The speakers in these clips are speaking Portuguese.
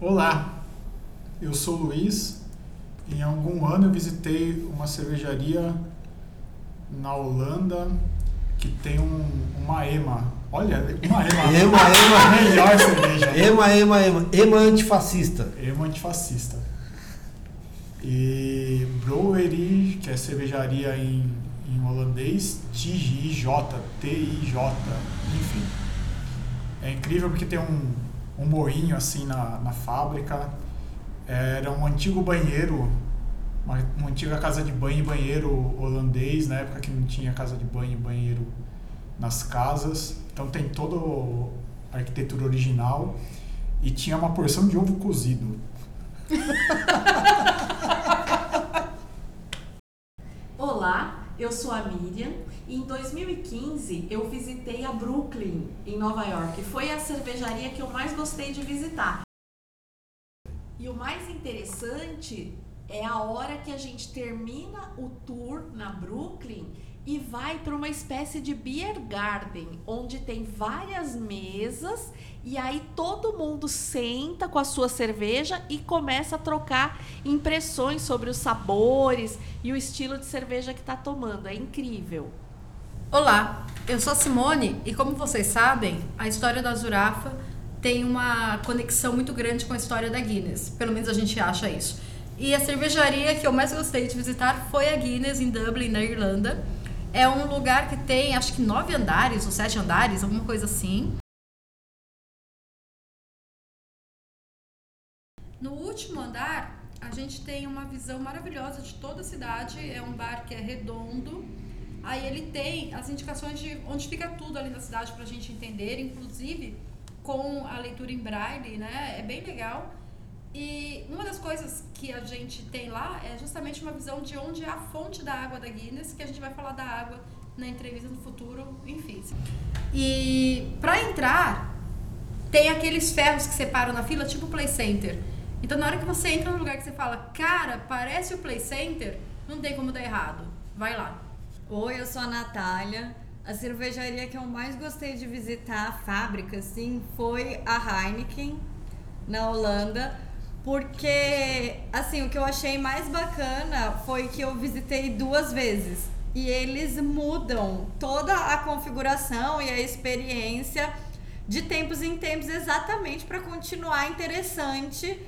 Olá, eu sou o Luiz. Em algum ano eu visitei uma cervejaria na Holanda que tem um, uma EMA. Olha, uma EMA. Ema, ema. Melhor cerveja. Ema, ema, ema. Ema antifascista. EMA antifascista. E Brewery, que é cervejaria em, em holandês, TIJ, T-I-J, enfim. É incrível porque tem um, um moinho assim na, na fábrica. Era um antigo banheiro, uma, uma antiga casa de banho e banheiro holandês, na época que não tinha casa de banho e banheiro nas casas. Então tem toda a arquitetura original e tinha uma porção de ovo cozido. Olá, eu sou a Miriam e em 2015 eu visitei a Brooklyn, em Nova York. Foi a cervejaria que eu mais gostei de visitar. E o mais interessante é a hora que a gente termina o tour na Brooklyn e vai para uma espécie de beer garden, onde tem várias mesas e aí todo mundo senta com a sua cerveja e começa a trocar impressões sobre os sabores e o estilo de cerveja que está tomando. É incrível. Olá, eu sou a Simone e como vocês sabem, a história da Zurafa tem uma conexão muito grande com a história da Guinness. Pelo menos a gente acha isso. E a cervejaria que eu mais gostei de visitar foi a Guinness em Dublin, na Irlanda. É um lugar que tem acho que nove andares ou sete andares, alguma coisa assim. No último andar, a gente tem uma visão maravilhosa de toda a cidade. É um bar que é redondo. Aí ele tem as indicações de onde fica tudo ali na cidade para a gente entender, inclusive com a leitura em braille, né? É bem legal. E uma das coisas que a gente tem lá é justamente uma visão de onde é a fonte da água da Guinness, que a gente vai falar da água na entrevista no futuro, enfim. E para entrar, tem aqueles ferros que separam na fila, tipo Play Center. Então, na hora que você entra no lugar que você fala, cara, parece o Play Center, não tem como dar errado. Vai lá. Oi, eu sou a Natália. A cervejaria que eu mais gostei de visitar, a fábrica, assim, foi a Heineken, na Holanda. Porque, assim, o que eu achei mais bacana foi que eu visitei duas vezes. E eles mudam toda a configuração e a experiência de tempos em tempos exatamente para continuar interessante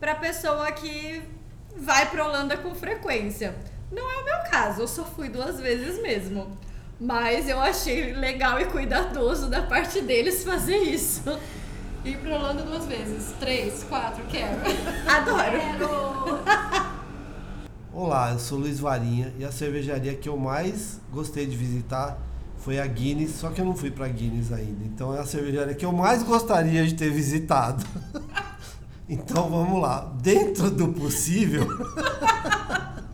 para pessoa que vai para Holanda com frequência. Não é o meu caso, eu só fui duas vezes mesmo. Mas eu achei legal e cuidadoso da parte deles fazer isso. Ir pra Holanda duas vezes. Três, quatro, quero. Adoro. Olá, eu sou Luiz Varinha e a cervejaria que eu mais gostei de visitar foi a Guinness, só que eu não fui pra Guinness ainda. Então é a cervejaria que eu mais gostaria de ter visitado. Então vamos lá, dentro do possível,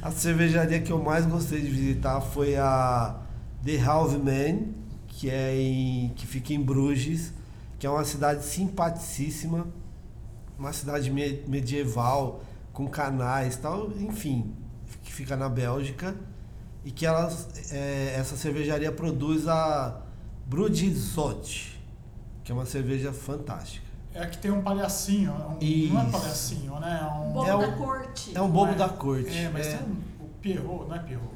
a cervejaria que eu mais gostei de visitar foi a The Halve Man, que é em, que fica em Bruges, que é uma cidade simpaticíssima, uma cidade me- medieval com canais, tal, enfim, que fica na Bélgica e que elas, é, essa cervejaria produz a Brudizot, que é uma cerveja fantástica. É que tem um palhacinho. um- não é palhacinho, né? É um, Bobo É da um- corte. É um bobo é? da corte. É, mas é. tem um, o Pierrot, não é Pierrot?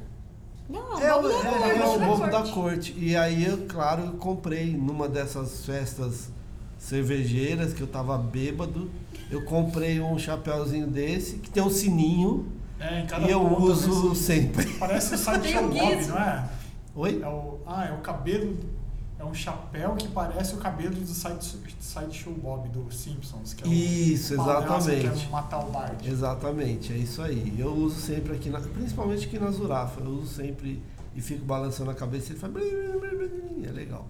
Não, É, é, lá, é, é vamos o bobo corte. da corte. E aí, eu, claro, eu comprei numa dessas festas cervejeiras que eu tava bêbado. Eu comprei um chapéuzinho desse que tem um sininho É, em cada e eu uso sempre. Parece o Sideshow um Bob, não é? Oi? É o, ah, é o cabelo. É um chapéu que parece o cabelo do Side, Sideshow Bob do Simpsons. Que é o Isso, palhaço Que exatamente. quer matar o Bart. Exatamente, é isso aí. Eu uso sempre aqui, na- principalmente aqui na Zurafa. Eu uso sempre e fico balançando a cabeça e ele faz. É legal.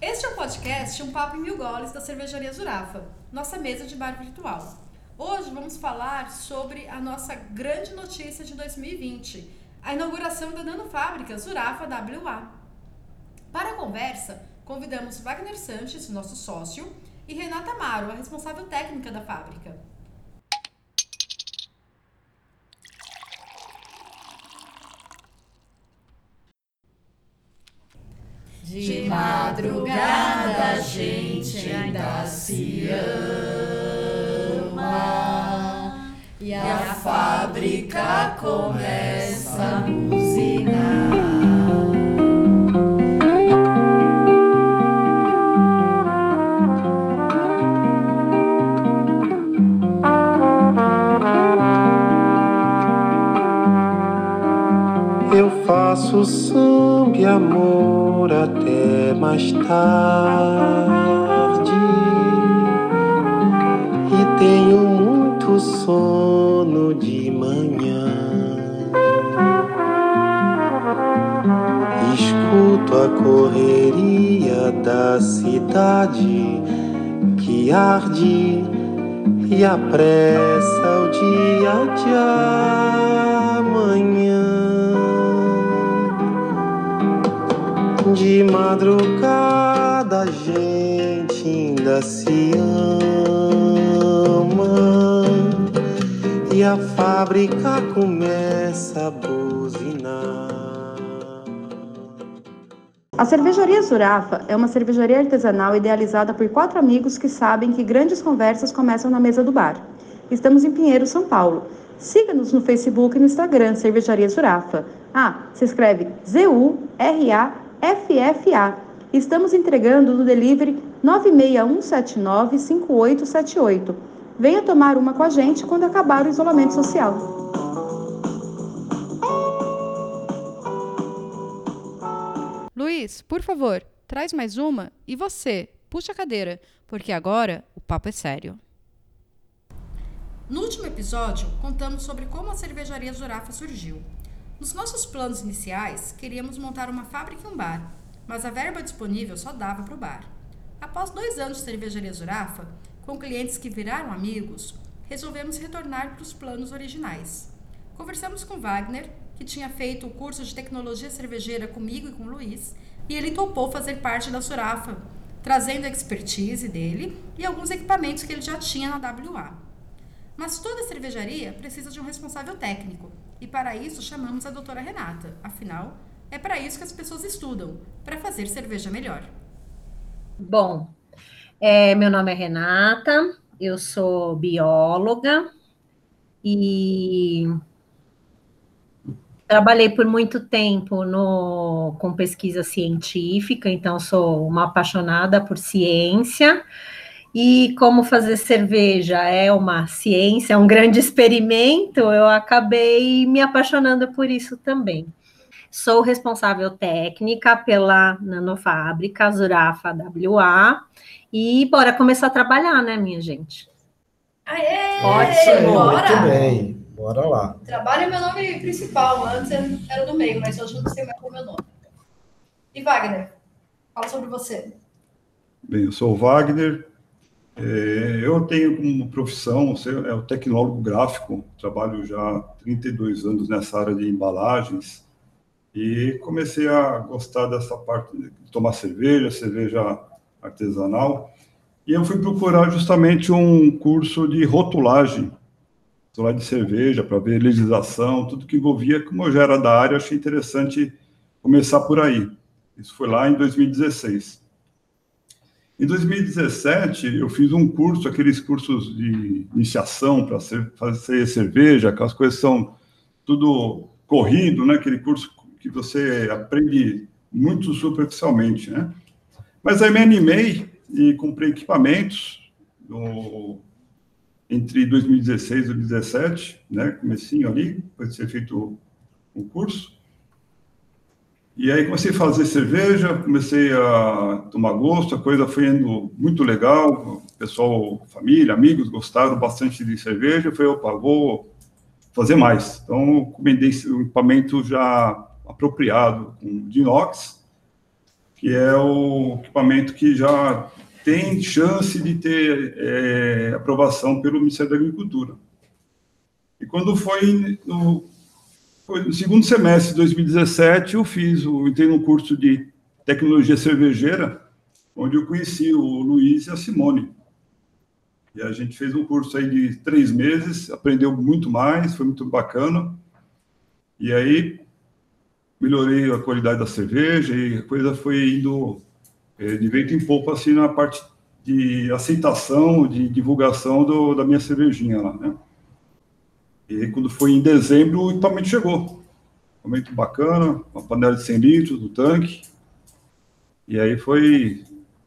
Este é o podcast Um Papo em Mil Goles da Cervejaria Zurafa, nossa mesa de bar virtual. Hoje vamos falar sobre a nossa grande notícia de 2020, a inauguração da nanofábrica Zurafa WA. Para a conversa, convidamos Wagner Sanches, nosso sócio, e Renata Amaro, a responsável técnica da fábrica. De madrugada a gente ainda se ama e a fábrica começa a buzinar. Eu faço samba e amor até mais tarde sono de manhã. Escuto a correria da cidade que arde e apressa o dia de amanhã. De madrugada a gente ainda se ama e a fábrica começa a buzinar. A cervejaria Zurafa é uma cervejaria artesanal idealizada por quatro amigos que sabem que grandes conversas começam na mesa do bar. Estamos em Pinheiro, São Paulo. Siga-nos no Facebook e no Instagram, Cervejaria Zurafa. Ah, se escreve Z-U-R-A-F-F-A. Estamos entregando no delivery 961795878. Venha tomar uma com a gente quando acabar o isolamento social. Luiz, por favor, traz mais uma e você, puxa a cadeira, porque agora o papo é sério. No último episódio, contamos sobre como a cervejaria Zurafa surgiu. Nos nossos planos iniciais, queríamos montar uma fábrica e um bar, mas a verba disponível só dava para o bar. Após dois anos de cervejaria Zurafa, com clientes que viraram amigos, resolvemos retornar para os planos originais. Conversamos com Wagner, que tinha feito o curso de tecnologia cervejeira comigo e com Luiz, e ele topou fazer parte da Surafa, trazendo a expertise dele e alguns equipamentos que ele já tinha na WA. Mas toda cervejaria precisa de um responsável técnico, e para isso chamamos a doutora Renata. Afinal, é para isso que as pessoas estudam, para fazer cerveja melhor. Bom, é, meu nome é Renata, eu sou bióloga e trabalhei por muito tempo no, com pesquisa científica, então sou uma apaixonada por ciência. E como fazer cerveja é uma ciência, é um grande experimento, eu acabei me apaixonando por isso também. Sou responsável técnica pela nanofábrica Zurafa WA e bora começar a trabalhar, né, minha gente? Aê! Ótimo, Bora! muito bem. Bora lá. Trabalho é meu nome principal, antes era do meio, mas hoje eu não sei mais qual é o meu nome. E Wagner, fala sobre você. Bem, eu sou o Wagner. É, eu tenho como profissão, eu é o tecnólogo gráfico, trabalho já há 32 anos nessa área de embalagens e comecei a gostar dessa parte de tomar cerveja, cerveja artesanal, e eu fui procurar justamente um curso de rotulagem, rotulagem de cerveja, para ver legislação, tudo que envolvia, como eu já era da área, achei interessante começar por aí. Isso foi lá em 2016. Em 2017, eu fiz um curso, aqueles cursos de iniciação para fazer cerveja, aquelas coisas são tudo corrido, né? Aquele curso que você aprende muito superficialmente, né? Mas aí me animei e comprei equipamentos no, entre 2016 e 2017, né? Comecinho ali, depois de ser feito o curso. E aí comecei a fazer cerveja, comecei a tomar gosto, a coisa foi indo muito legal, pessoal, família, amigos gostaram bastante de cerveja, eu falei, opa, vou fazer mais. Então, encomendei um equipamento já apropriado, de inox, que é o equipamento que já tem chance de ter é, aprovação pelo Ministério da Agricultura. E quando foi no foi no segundo semestre de 2017, eu fiz, eu entrei no curso de tecnologia cervejeira, onde eu conheci o Luiz e a Simone. E a gente fez um curso aí de três meses, aprendeu muito mais, foi muito bacana. E aí melhorei a qualidade da cerveja e a coisa foi indo é, de vento em pouco assim na parte de aceitação, de divulgação do, da minha cervejinha lá, né? E quando foi em dezembro, o equipamento chegou. Equipamento bacana, uma panela de 100 litros do tanque. E aí foi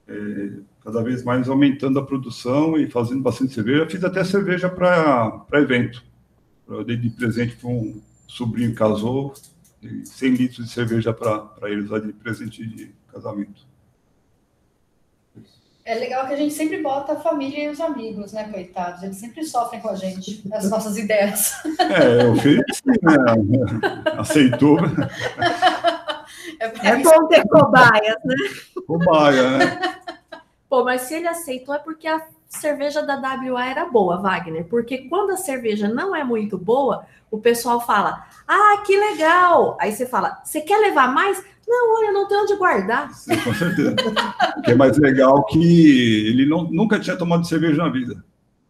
é, cada vez mais aumentando a produção e fazendo bastante cerveja. Fiz até cerveja para evento. Eu dei de presente para um sobrinho que casou, 100 litros de cerveja para eles lá de presente de casamento. É legal que a gente sempre bota a família e os amigos, né, coitados? Eles sempre sofrem com a gente, as nossas ideias. É, eu fiz, né? Aceitou. É, é bom ter cobaias, né? Cobaia, né? Pô, mas se ele aceitou é porque a cerveja da WA era boa, Wagner. Porque quando a cerveja não é muito boa, o pessoal fala: Ah, que legal! Aí você fala: Você quer levar mais? Não, olha, não tem onde guardar. Sim, com certeza. o que é mais legal que ele não, nunca tinha tomado cerveja na vida,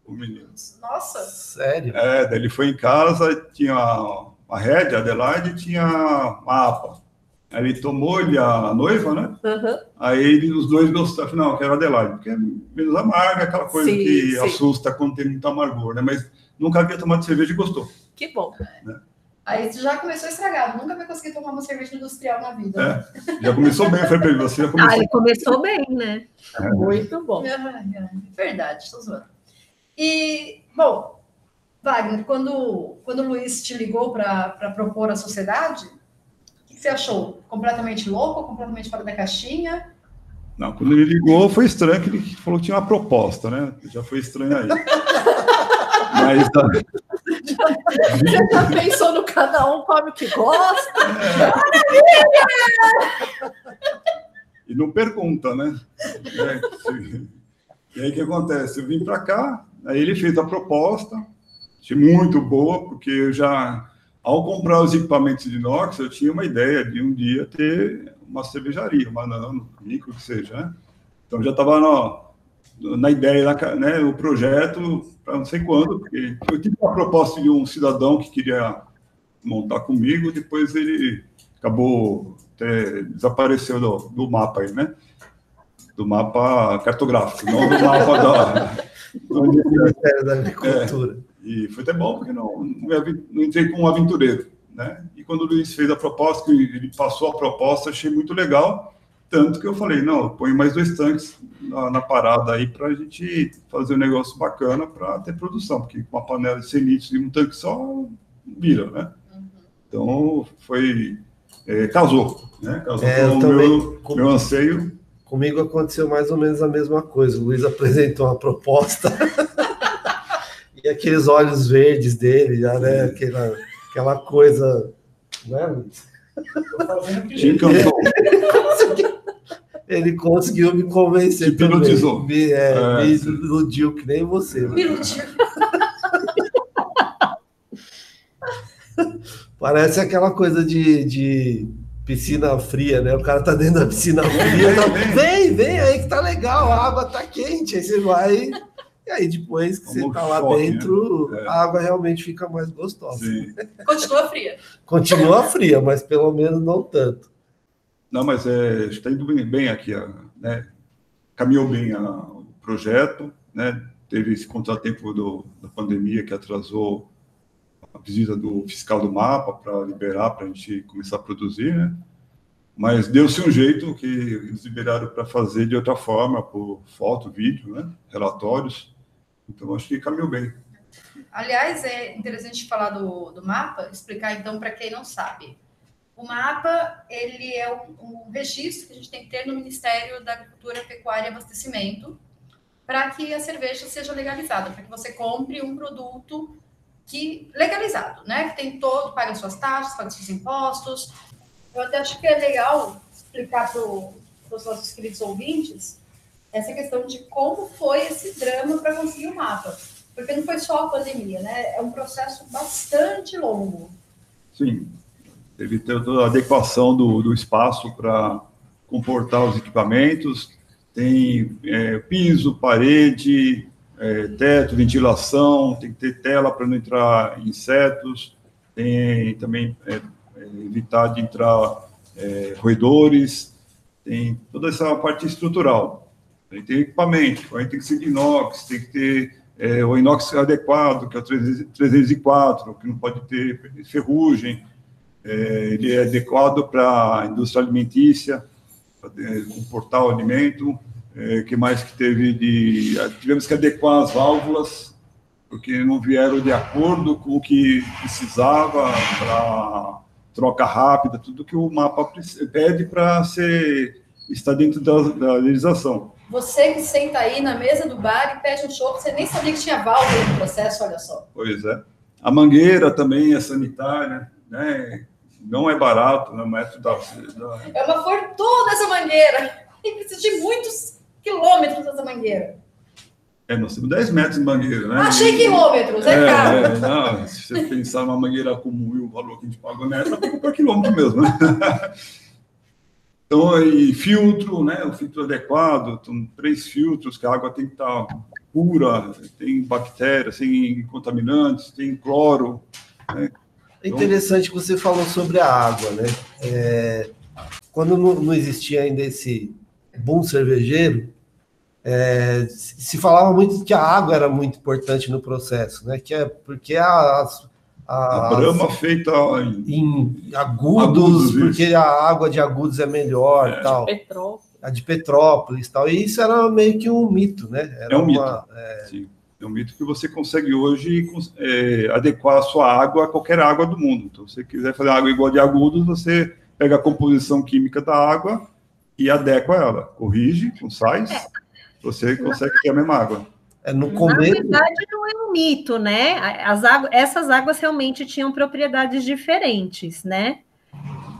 o menino. Nossa! Sério? É, daí ele foi em casa, tinha a Red, a Adelaide, e tinha a APA. Aí ele tomou, ele a noiva, né? Uhum. Aí ele, os dois gostaram. Não, eu quero Adelaide, porque é menos amarga, aquela coisa Sim, que sim. assusta quando tem muito amargor, né? Mas nunca havia tomado cerveja e gostou. Que bom. Aí você já começou estragado, nunca vai conseguir tomar uma cerveja industrial na vida. né? É, já começou bem, foi ele. Você já Ah, começou. ele começou bem, né? Muito bom. Ai, ai, Verdade, estou zoando. E, bom, Wagner, quando, quando o Luiz te ligou para propor a sociedade, que você achou? Completamente louco, completamente fora da caixinha? Não, quando ele ligou, foi estranho que ele falou que tinha uma proposta, né? Já foi estranho aí. Mas ah, Você já pensou no cada um come o que gosta? e não pergunta, né? É, E aí o que acontece? Eu vim para cá, aí ele fez a proposta, achei muito boa, porque eu já, ao comprar os equipamentos de inox, eu tinha uma ideia de um dia ter uma cervejaria, uma nano, micro que seja, né? Então já estava na, ideia, na né, o projeto, para não sei quando, porque eu tive uma proposta de um cidadão que queria montar comigo, depois ele acabou até, desapareceu do, do mapa aí, né? Do mapa cartográfico, não do mapa da. Do Ministério da Agricultura. E foi até bom, porque não, não, entrei como um aventureiro, né? E quando o Luiz fez a proposta, ele passou a proposta, achei muito legal, tanto que eu falei, não, ponho mais dois tanques na, na parada aí para a gente fazer um negócio bacana para ter produção, porque com uma panela de 100 litros e um tanque só, vira, né? Então, foi... é, casou, né? Casou É, com o meu, com- meu anseio. Comigo aconteceu mais ou menos a mesma coisa. O Luiz apresentou uma proposta e aqueles olhos verdes dele, já, né? Aquela, aquela coisa. Né. Ele conseguiu me convencer. Hipnotizou. Me, é, É, me iludiu que nem você. né? Minutinho. Parece aquela coisa de, de piscina fria, né? O cara tá dentro da piscina fria. vem, tá, vem. vem, vem aí que tá legal, a água tá quente. Aí você vai. E aí depois que você Como tá lá choque, né? dentro, É. a água realmente fica mais gostosa. Sim. Continua fria. Continua fria, mas pelo menos não tanto. Não, mas é, está indo bem, bem aqui, a- né? Caminhou bem a- o projeto, né? Teve esse contratempo do, da pandemia que atrasou a visita do fiscal do mapa para liberar, para a gente começar a produzir, né? Mas deu-se um jeito que eles liberaram para fazer de outra forma, por foto, vídeo, né? Relatórios. Então, acho que caminhou bem. Aliás, é interessante falar do, do mapa, explicar então para quem não sabe. O mapa, ele é um, um registro que a gente tem que ter no Ministério da Agricultura, Pecuária e Abastecimento, para que a cerveja seja legalizada, para que você compre um produto que legalizado, né? Que tem todo, paga suas taxas, paga seus impostos. Eu até acho que é legal explicar para os nossos queridos ouvintes essa questão de como foi esse drama para conseguir o mapa. Porque não foi só a pandemia, né? É um processo bastante longo. Sim, teve toda a adequação do, do espaço para comportar os equipamentos, tem é, piso, parede, é, teto, ventilação, tem que ter tela para não entrar insetos, tem também é, evitar de entrar é, roedores, tem toda essa parte estrutural. Aí tem equipamento, aí tem que ser de inox, tem que ter é, o inox adequado, que é o 304, que não pode ter ferrugem, é, ele é adequado para a indústria alimentícia, para comportar o alimento, é, que mais que teve de... Tivemos que adequar as válvulas, porque não vieram de acordo com o que precisava para troca rápida, tudo que o mapa pede para ser estar dentro da, da legislação. Você que senta aí na mesa do bar e pede um show, você nem sabia que tinha válvula no processo, olha só. Pois é. A mangueira também é sanitária, né? Não é barato, né? Da, da... É uma fortuna essa mangueira. E precisa de muitos quilômetros dessa mangueira. É, nós temos 10 metros de mangueira, né? Achei quilômetros, é, é caro. É, não, se você pensar numa mangueira comum e o valor que a gente paga no metro, é por quilômetro mesmo, né? Então, e filtro, né? O filtro adequado, são três filtros, que a água tem que estar pura, tem bactérias, tem contaminantes, tem cloro. Né? É interessante que você falou sobre a água, né? É, quando não, não, existia ainda esse bom cervejeiro, é, se falava muito que a água era muito importante no processo, né? Que é porque as, a, a brama feita em, em agudos, agudos porque isso. a água de agudos é melhor é. tal. De a de Petrópolis tal. E isso era meio que um mito, né? Era é um uma, mito. É... Sim. É um mito que você consegue hoje é, adequar a sua água a qualquer água do mundo. Então, se você quiser fazer água igual de agudos, você pega a composição química da água e adequa ela. Corrige com sais, é. você consegue ter a mesma água. É, no começo... Na verdade, não é um mito, né? As águas, essas águas realmente tinham propriedades diferentes, né?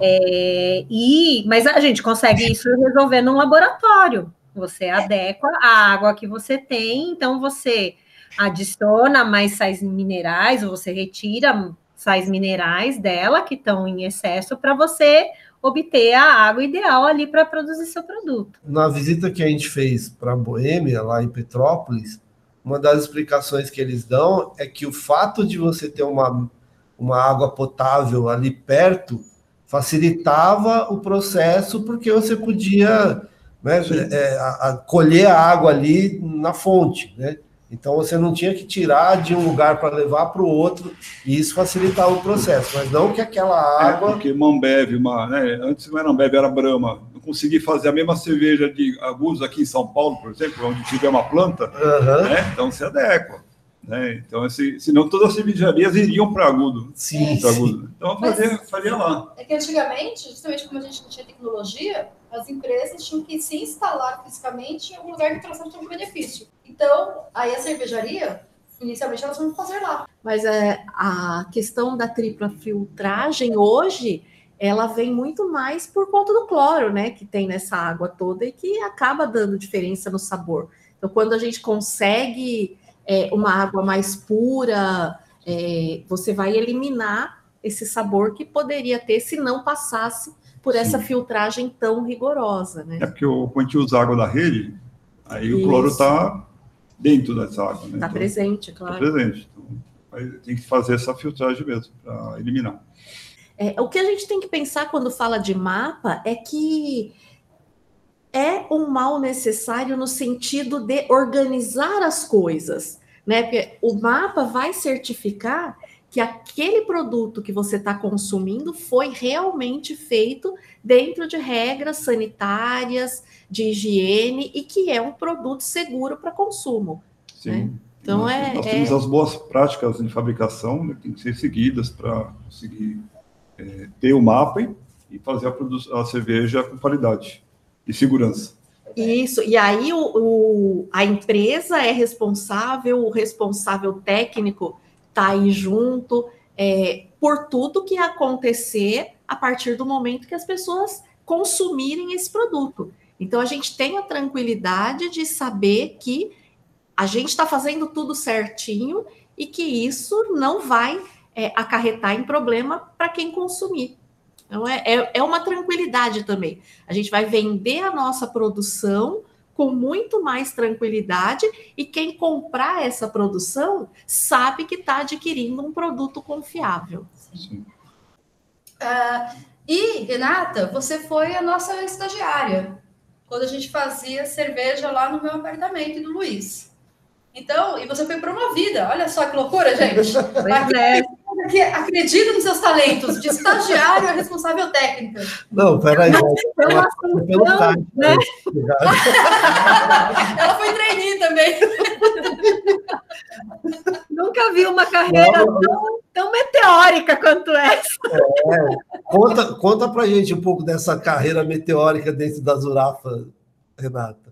É, e, mas a gente consegue isso resolver num laboratório. Você adequa a água que você tem, então você adiciona mais sais minerais, ou você retira sais minerais dela que estão em excesso para você obter a água ideal ali para produzir seu produto. Na visita que a gente fez para a Boêmia, lá em Petrópolis, uma das explicações que eles dão é que o fato de você ter uma, uma água potável ali perto facilitava o processo porque você podia né, é, a, a, colher a água ali na fonte, né? Então você não tinha que tirar de um lugar para levar para o outro e isso facilitava o processo, mas não que aquela é, água. É porque Mambeve, uma, né, antes não era Mambeve, era Brahma. Eu consegui fazer a mesma cerveja de agudos aqui em São Paulo, por exemplo, onde tiver uma planta, uhum. né, então se adequa. Né? Então, assim, senão todas as cervejarias iriam para agudo. Sim, agudo. Então, eu faria, faria lá. É que antigamente, justamente como a gente não tinha tecnologia, as empresas tinham que se instalar fisicamente em algum lugar que trouxesse algum benefício. Então, aí a cervejaria, inicialmente, elas vão fazer lá. Mas é, a questão da tripla filtragem hoje, ela vem muito mais por conta do cloro, né, que tem nessa água toda e que acaba dando diferença no sabor. Então, quando a gente consegue é, uma água mais pura, é, você vai eliminar esse sabor que poderia ter se não passasse por Sim. essa filtragem tão rigorosa, né? É porque o, quando a gente usa água da rede, aí Isso. o cloro está dentro dessa água, né? Está então, presente, claro. Está presente. Então, tem que fazer essa filtragem mesmo para eliminar. É, o que a gente tem que pensar quando fala de mapa é que é um mal necessário no sentido de organizar as coisas, né? Porque o mapa vai certificar que aquele produto que você está consumindo foi realmente feito dentro de regras sanitárias, de higiene e que é um produto seguro para consumo. Sim. Né? Então nós, é. Nós temos é... as boas práticas de fabricação, né, que tem que ser seguidas para conseguir é, ter o mapa e fazer a, a cerveja com qualidade e segurança. Isso, e aí o, o, a empresa é responsável, o responsável técnico está aí junto, é, por tudo que acontecer a partir do momento que as pessoas consumirem esse produto. Então a gente tem a tranquilidade de saber que a gente está fazendo tudo certinho e que isso não vai é, acarretar em problema para quem consumir. Então, é, é, é uma tranquilidade também. A gente vai vender a nossa produção com muito mais tranquilidade e quem comprar essa produção sabe que está adquirindo um produto confiável. Sim. Ah, e, Renata, você foi a nossa estagiária quando a gente fazia cerveja lá no meu apartamento e do Luiz. Então, e você foi promovida. Olha só que loucura, gente. Pois é. Aqui, acredita nos seus talentos, de estagiário a responsável técnica. Não, peraí. Pelo Ela foi pelo card, né? Ela foi trainee também. Nunca vi uma carreira Não. tão, tão meteórica quanto essa. Conta, conta pra gente um pouco dessa carreira meteórica dentro da Zurafa, Renata.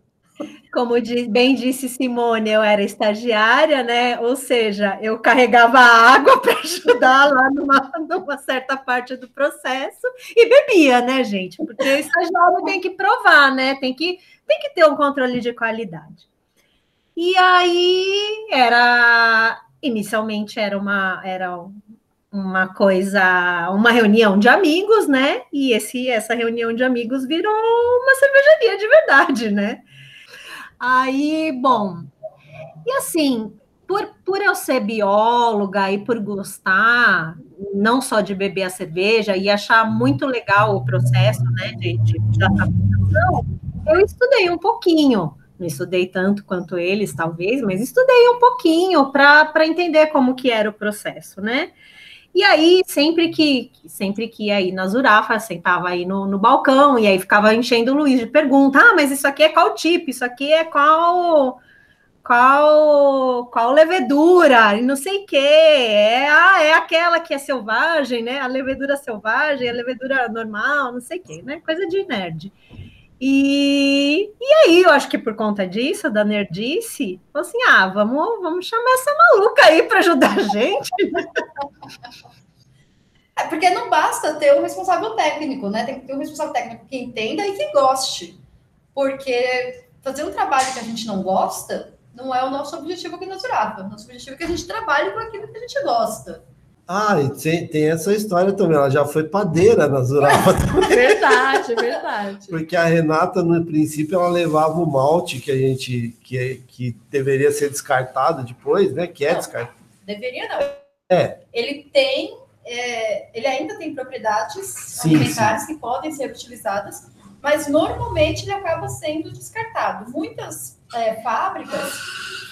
Como bem disse Simone, eu era estagiária, né? Ou seja, eu carregava água para ajudar lá numa, numa certa parte do processo e bebia, né, gente? Porque o estagiário tem que provar, né? Tem que, tem que ter um controle de qualidade. E aí era inicialmente era uma era uma coisa, uma reunião de amigos, né? E esse essa reunião de amigos virou uma cervejaria de verdade, né? Aí, bom, e assim, por, por eu ser bióloga e por gostar não só de beber a cerveja e achar muito legal o processo, né, de, de, fabricação, eu estudei um pouquinho. Não estudei tanto quanto eles, talvez, mas estudei um pouquinho para entender como que era o processo, né? E aí, sempre que sempre que aí na Zurafa, sentava aí no, no balcão, e aí ficava enchendo o Luiz de pergunta: ah, mas isso aqui é qual tipo? Isso aqui é qual qual qual levedura? E não sei o quê. É, ah, é aquela que é selvagem, né? A levedura selvagem, a levedura normal, não sei o quê, né? Coisa de nerd. E, e aí, eu acho que por conta disso, da nerdice, falou assim: ah, vamos, vamos chamar essa maluca aí para ajudar a gente. É porque não basta ter um responsável técnico, né? Tem que ter um responsável técnico que entenda e que goste. Porque fazer um trabalho que a gente não gosta não é o nosso objetivo aqui na. Nosso objetivo é que a gente trabalhe com aquilo que a gente gosta. Ah, e tem, tem essa história também. Ela já foi padeira na Zurafa, Verdade, verdade. porque a Renata, no princípio, ela levava o malte que a gente que, que deveria ser descartado depois, né? Que é Não. descartado. Deveria não. É. Ele tem, é, ele ainda tem propriedades Sim, alimentares que podem ser utilizadas, mas normalmente ele acaba sendo descartado. Muitas é, fábricas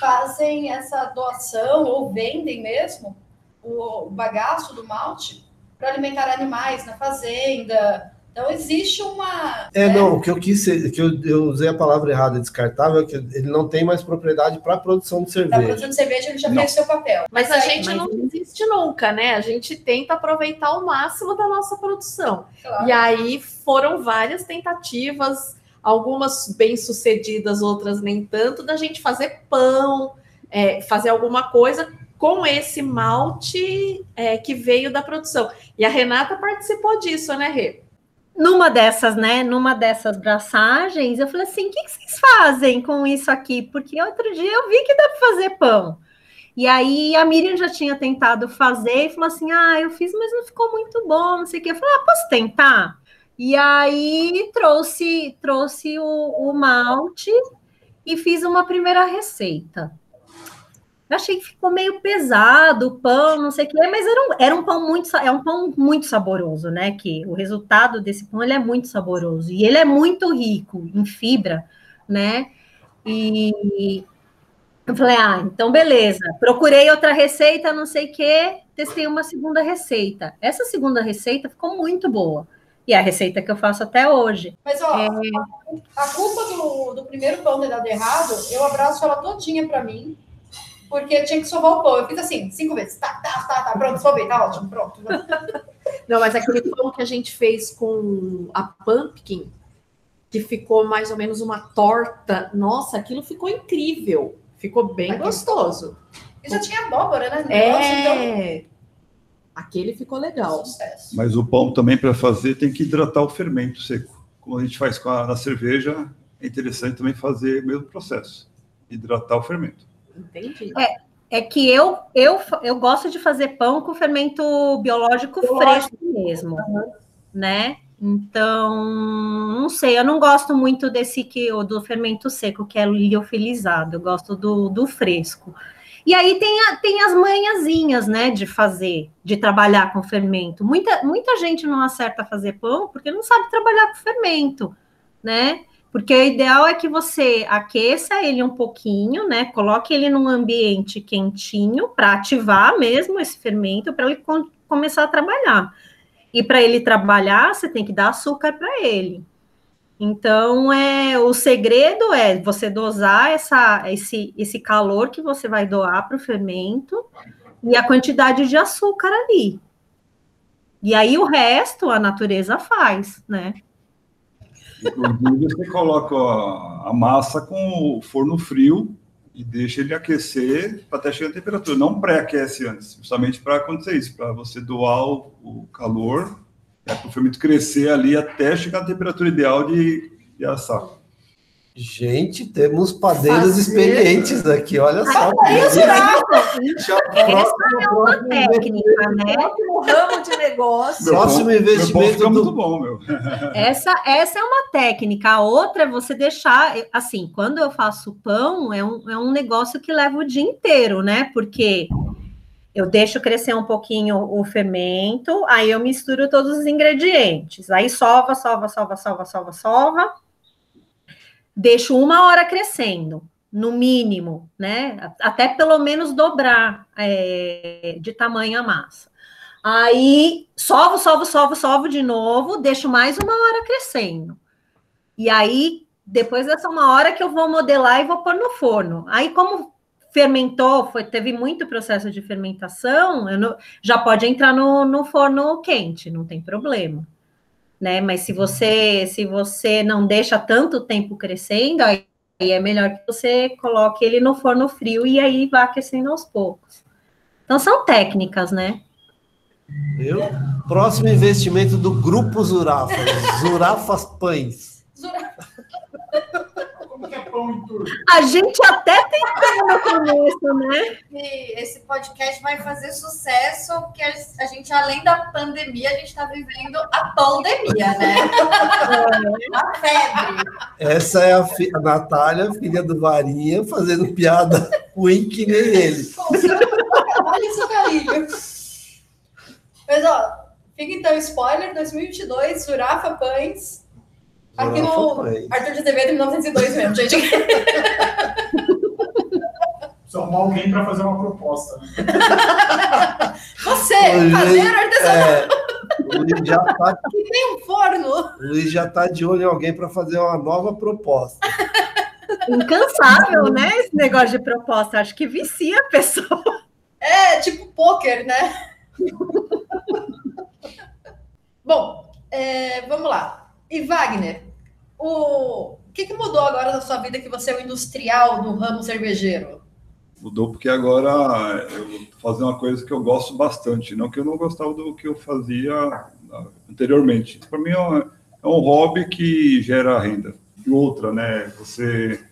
fazem essa doação ou vendem mesmo o bagaço do malte para alimentar animais na fazenda. Então existe uma É, né, não, o que eu quis ser, que eu, eu usei a palavra errada, descartável, é que ele não tem mais propriedade para produção de cerveja. produção de cerveja ele já Não. fez seu papel. Mas a aí, gente mas- não desiste nunca, né? A gente tenta aproveitar o máximo da nossa produção. claro, E aí foram várias tentativas, algumas bem sucedidas, outras nem tanto, da gente fazer pão, é, fazer alguma coisa com esse malte é, que veio da produção. E a Renata participou disso, né, Rê? Numa dessas, né? Numa dessas braçagens, eu falei assim: o que, que vocês fazem com isso aqui? Porque outro dia eu vi que dá para fazer pão. E aí a Miriam já tinha tentado fazer e falou assim: ah, eu fiz, mas não ficou muito bom, não sei o quê. Eu falei, ah, posso tentar? E aí trouxe, trouxe o, o malte e fiz uma primeira receita. Eu achei que ficou meio pesado o pão, não sei o quê, mas era um, era um pão muito, é um pão muito saboroso, né? Que o resultado desse pão ele é muito saboroso e ele é muito rico em fibra, né? E eu falei, ah, então beleza. Procurei outra receita, não sei o quê, testei uma segunda receita. Essa segunda receita ficou muito boa. E é a receita que eu faço até hoje. Mas, ó, a culpa do, do primeiro pão ter dado errado, eu abraço ela todinha pra mim, porque tinha que sovar o pão. Eu fiz assim, cinco vezes. Tá, tá, tá, tá, pronto, sovei, tá ótimo, pronto. Não, mas aquele pão que a gente fez com a pumpkin, que ficou mais ou menos uma torta, nossa, aquilo ficou incrível. Ficou bem Aquele gostoso. E já tinha abóbora, né? negócio, então, É. Aquele ficou legal. sucesso. Mas o pão também, para fazer, tem que hidratar o fermento seco. Como a gente faz com a, na cerveja, é interessante também fazer o mesmo processo. Hidratar o fermento. Entendi. É que eu, eu, eu gosto de fazer pão com fermento biológico, Biológico. fresco mesmo, né? Então, não sei, eu não gosto muito desse que o do fermento seco, que é liofilizado, eu gosto do, do fresco. E aí tem, a, tem as manhãzinhas, né, de fazer, de trabalhar com fermento. Muita, muita gente não acerta fazer pão porque não sabe trabalhar com fermento, né? Porque o ideal é que você aqueça ele um pouquinho, né? Coloque ele num ambiente quentinho para ativar mesmo esse fermento para ele com, começar a trabalhar. E para ele trabalhar, você tem que dar açúcar para ele. Então, é o segredo é você dosar essa, esse, esse calor que você vai doar para o fermento e a quantidade de açúcar ali. E aí o resto a natureza faz, né? Você coloca a massa com o forno frio e deixa ele aquecer até chegar a temperatura. Não pré-aquece antes, justamente para acontecer isso, para você doar o, o calor é para o fermento crescer ali até chegar à temperatura ideal de, de assar. Gente, temos padeiros Fazer. experientes aqui, olha só. Ah, isso, Essa é uma técnica, né? Um ramo de negócio. Próximo meu investimento do... muito bom, meu. Essa, essa é uma técnica. A outra é você deixar, assim, quando eu faço pão, é um, é um negócio que leva o dia inteiro, né? Porque eu deixo crescer um pouquinho o fermento, aí eu misturo todos os ingredientes. Aí sova, sova, sova, sova, sova, sova. Deixo uma hora crescendo, no mínimo, né? Até pelo menos dobrar é, de tamanho a massa. Aí sovo, sovo, sovo, sovo de novo, deixo mais uma hora crescendo. E aí, depois dessa uma hora que eu vou modelar e vou pôr no forno. Aí, como fermentou, foi, teve muito processo de fermentação, não, já pode entrar no, no forno quente, não tem problema. Né? Mas se você se você não deixa tanto tempo crescendo, aí, aí é melhor que você coloque ele no forno frio e aí vá aquecendo aos poucos. Então são técnicas, né? Viu? Próximo investimento do Grupo Zurafa, Zurafas Pães. Zurafa. A gente até tentou no começo, né? E esse podcast vai fazer sucesso, porque a gente, além da pandemia, a gente está vivendo a pandemia, né? É. a febre. Essa é a, fi a Natália, filha do Varinha, fazendo piada ruim que nem ele. Olha isso, carinho. Mas, ó, fica então, spoiler, 2022, Jurafa Pães, Aqui no Arthur de Azevedo em 1902 mesmo, gente. Precisa arrumar alguém para fazer uma proposta. Você, fazer artesanal. É, o Luiz já tá, que tem um forno. O Luiz já está de olho em alguém para fazer uma nova proposta. Incansável, né? Esse negócio de proposta. Acho que vicia a pessoa. É, tipo pôquer, né? Bom, é, vamos lá. E Wagner, o, que, que mudou agora na sua vida que você é o industrial do ramo cervejeiro? Mudou porque agora eu fazer uma coisa que eu gosto bastante, não que eu não gostava do que eu fazia anteriormente. Para mim é um, é um hobby que gera renda. E outra, né? Você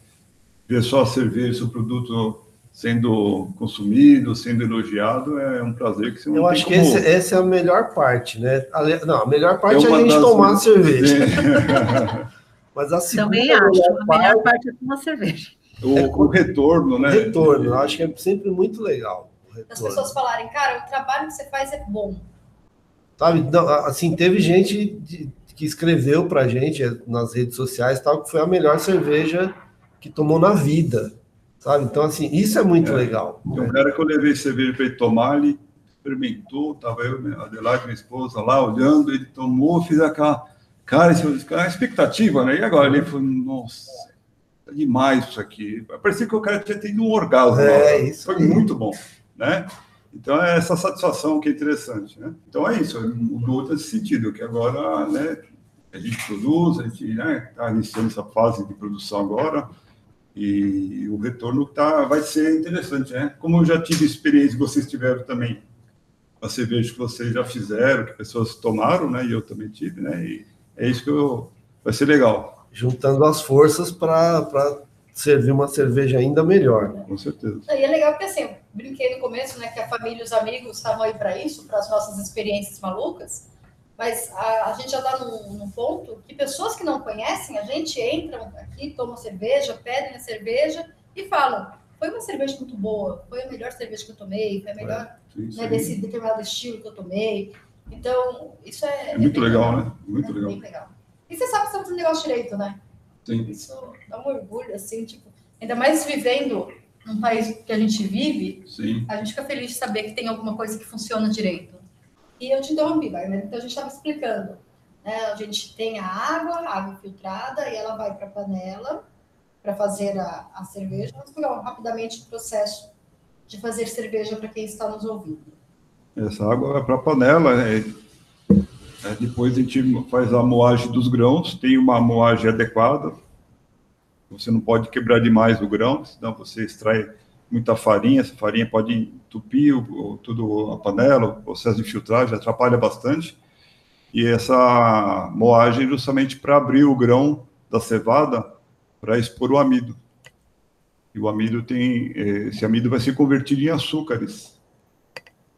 ver só a cerveja, seu produto sendo consumido, sendo elogiado, é um prazer que você não Eu acho que esse, essa é a melhor parte, né? A, não, a melhor parte é, é a gente tomar cerveja. Mas a segunda Também acho, a parte, melhor parte é tomar cerveja. O, é, o retorno, né? O retorno, eu acho que é sempre muito legal. As pessoas falarem, cara, o trabalho que você faz é bom. Sabe, assim, teve gente de, que escreveu pra gente nas redes sociais tal, que foi a melhor cerveja que tomou na vida. Sabe? Então, assim, isso é muito é. legal. Tem um cara que eu levei cerveja para ele tomar, ele experimentou, estava eu, a Adelaide, minha esposa, lá olhando, ele tomou, fiz aquela. Cara, isso, a expectativa, né? E agora ele falou, nossa, é demais isso aqui. Parecia que o cara tinha tido um orgasmo. É, isso. Foi aí. muito bom, né? Então, é essa satisfação que é interessante, né? Então, é isso, mudou nesse sentido, que agora, né, a gente produz, a gente está né, tá iniciando essa fase de produção agora, e o retorno tá, vai ser interessante, né? Como eu já tive experiência, vocês tiveram também a cerveja que vocês já fizeram, que pessoas tomaram, né? E eu também tive, né? E é isso que eu, vai ser legal. Juntando as forças para servir uma cerveja ainda melhor. Com certeza. E é legal porque, assim, brinquei no começo, né? Que a família e os amigos estavam aí para isso, para as nossas experiências malucas. Mas a, a gente já está num, num, ponto que pessoas que não conhecem a gente entram aqui, tomam cerveja, pedem a cerveja e falam: foi uma cerveja muito boa, foi a melhor cerveja que eu tomei, foi a melhor Sim, né, desse determinado estilo que eu tomei. Então, isso é. É muito bem legal, né? Muito É legal. legal. E você sabe que você fazendo negócio direito, né? Sim. Isso dá um orgulho, assim, tipo, ainda mais vivendo num país que a gente vive, Sim. a gente fica feliz de saber que tem alguma coisa que funciona direito. E eu te interrompi, Wagner, então a gente estava explicando. Né? A gente tem a água, a água filtrada, e ela vai para a panela para fazer a, a cerveja. Vamos pegar rapidamente o processo de fazer cerveja para quem está nos ouvindo. Essa água vai para a panela. é- é, depois a gente faz a moagem dos grãos. Tem uma moagem adequada. Você não pode quebrar demais o grão, senão você extrai muita farinha. Essa farinha pode entupir o, tudo a panela, o processo de filtragem atrapalha bastante. E essa moagem é justamente para abrir o grão da cevada para expor o amido. E o amido tem, eh, esse amido vai ser convertido em açúcares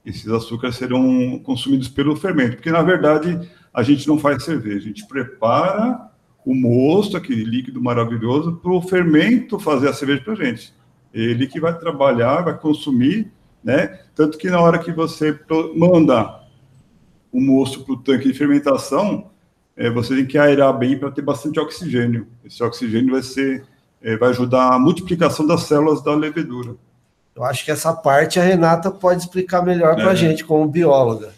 esses açúcares serão consumidos pelo fermento, porque na verdade a gente não faz cerveja, a gente prepara o mosto, aquele líquido maravilhoso, para o fermento fazer a cerveja para a gente. Ele que vai trabalhar, vai consumir, né? Tanto que na hora que você manda o mosto para o tanque de fermentação, eh, você tem que aerar bem para ter bastante oxigênio. Esse oxigênio vai ser, eh, vai ajudar a multiplicação das células da levedura. Eu acho que essa parte a Renata pode explicar melhor para a É. gente, como bióloga.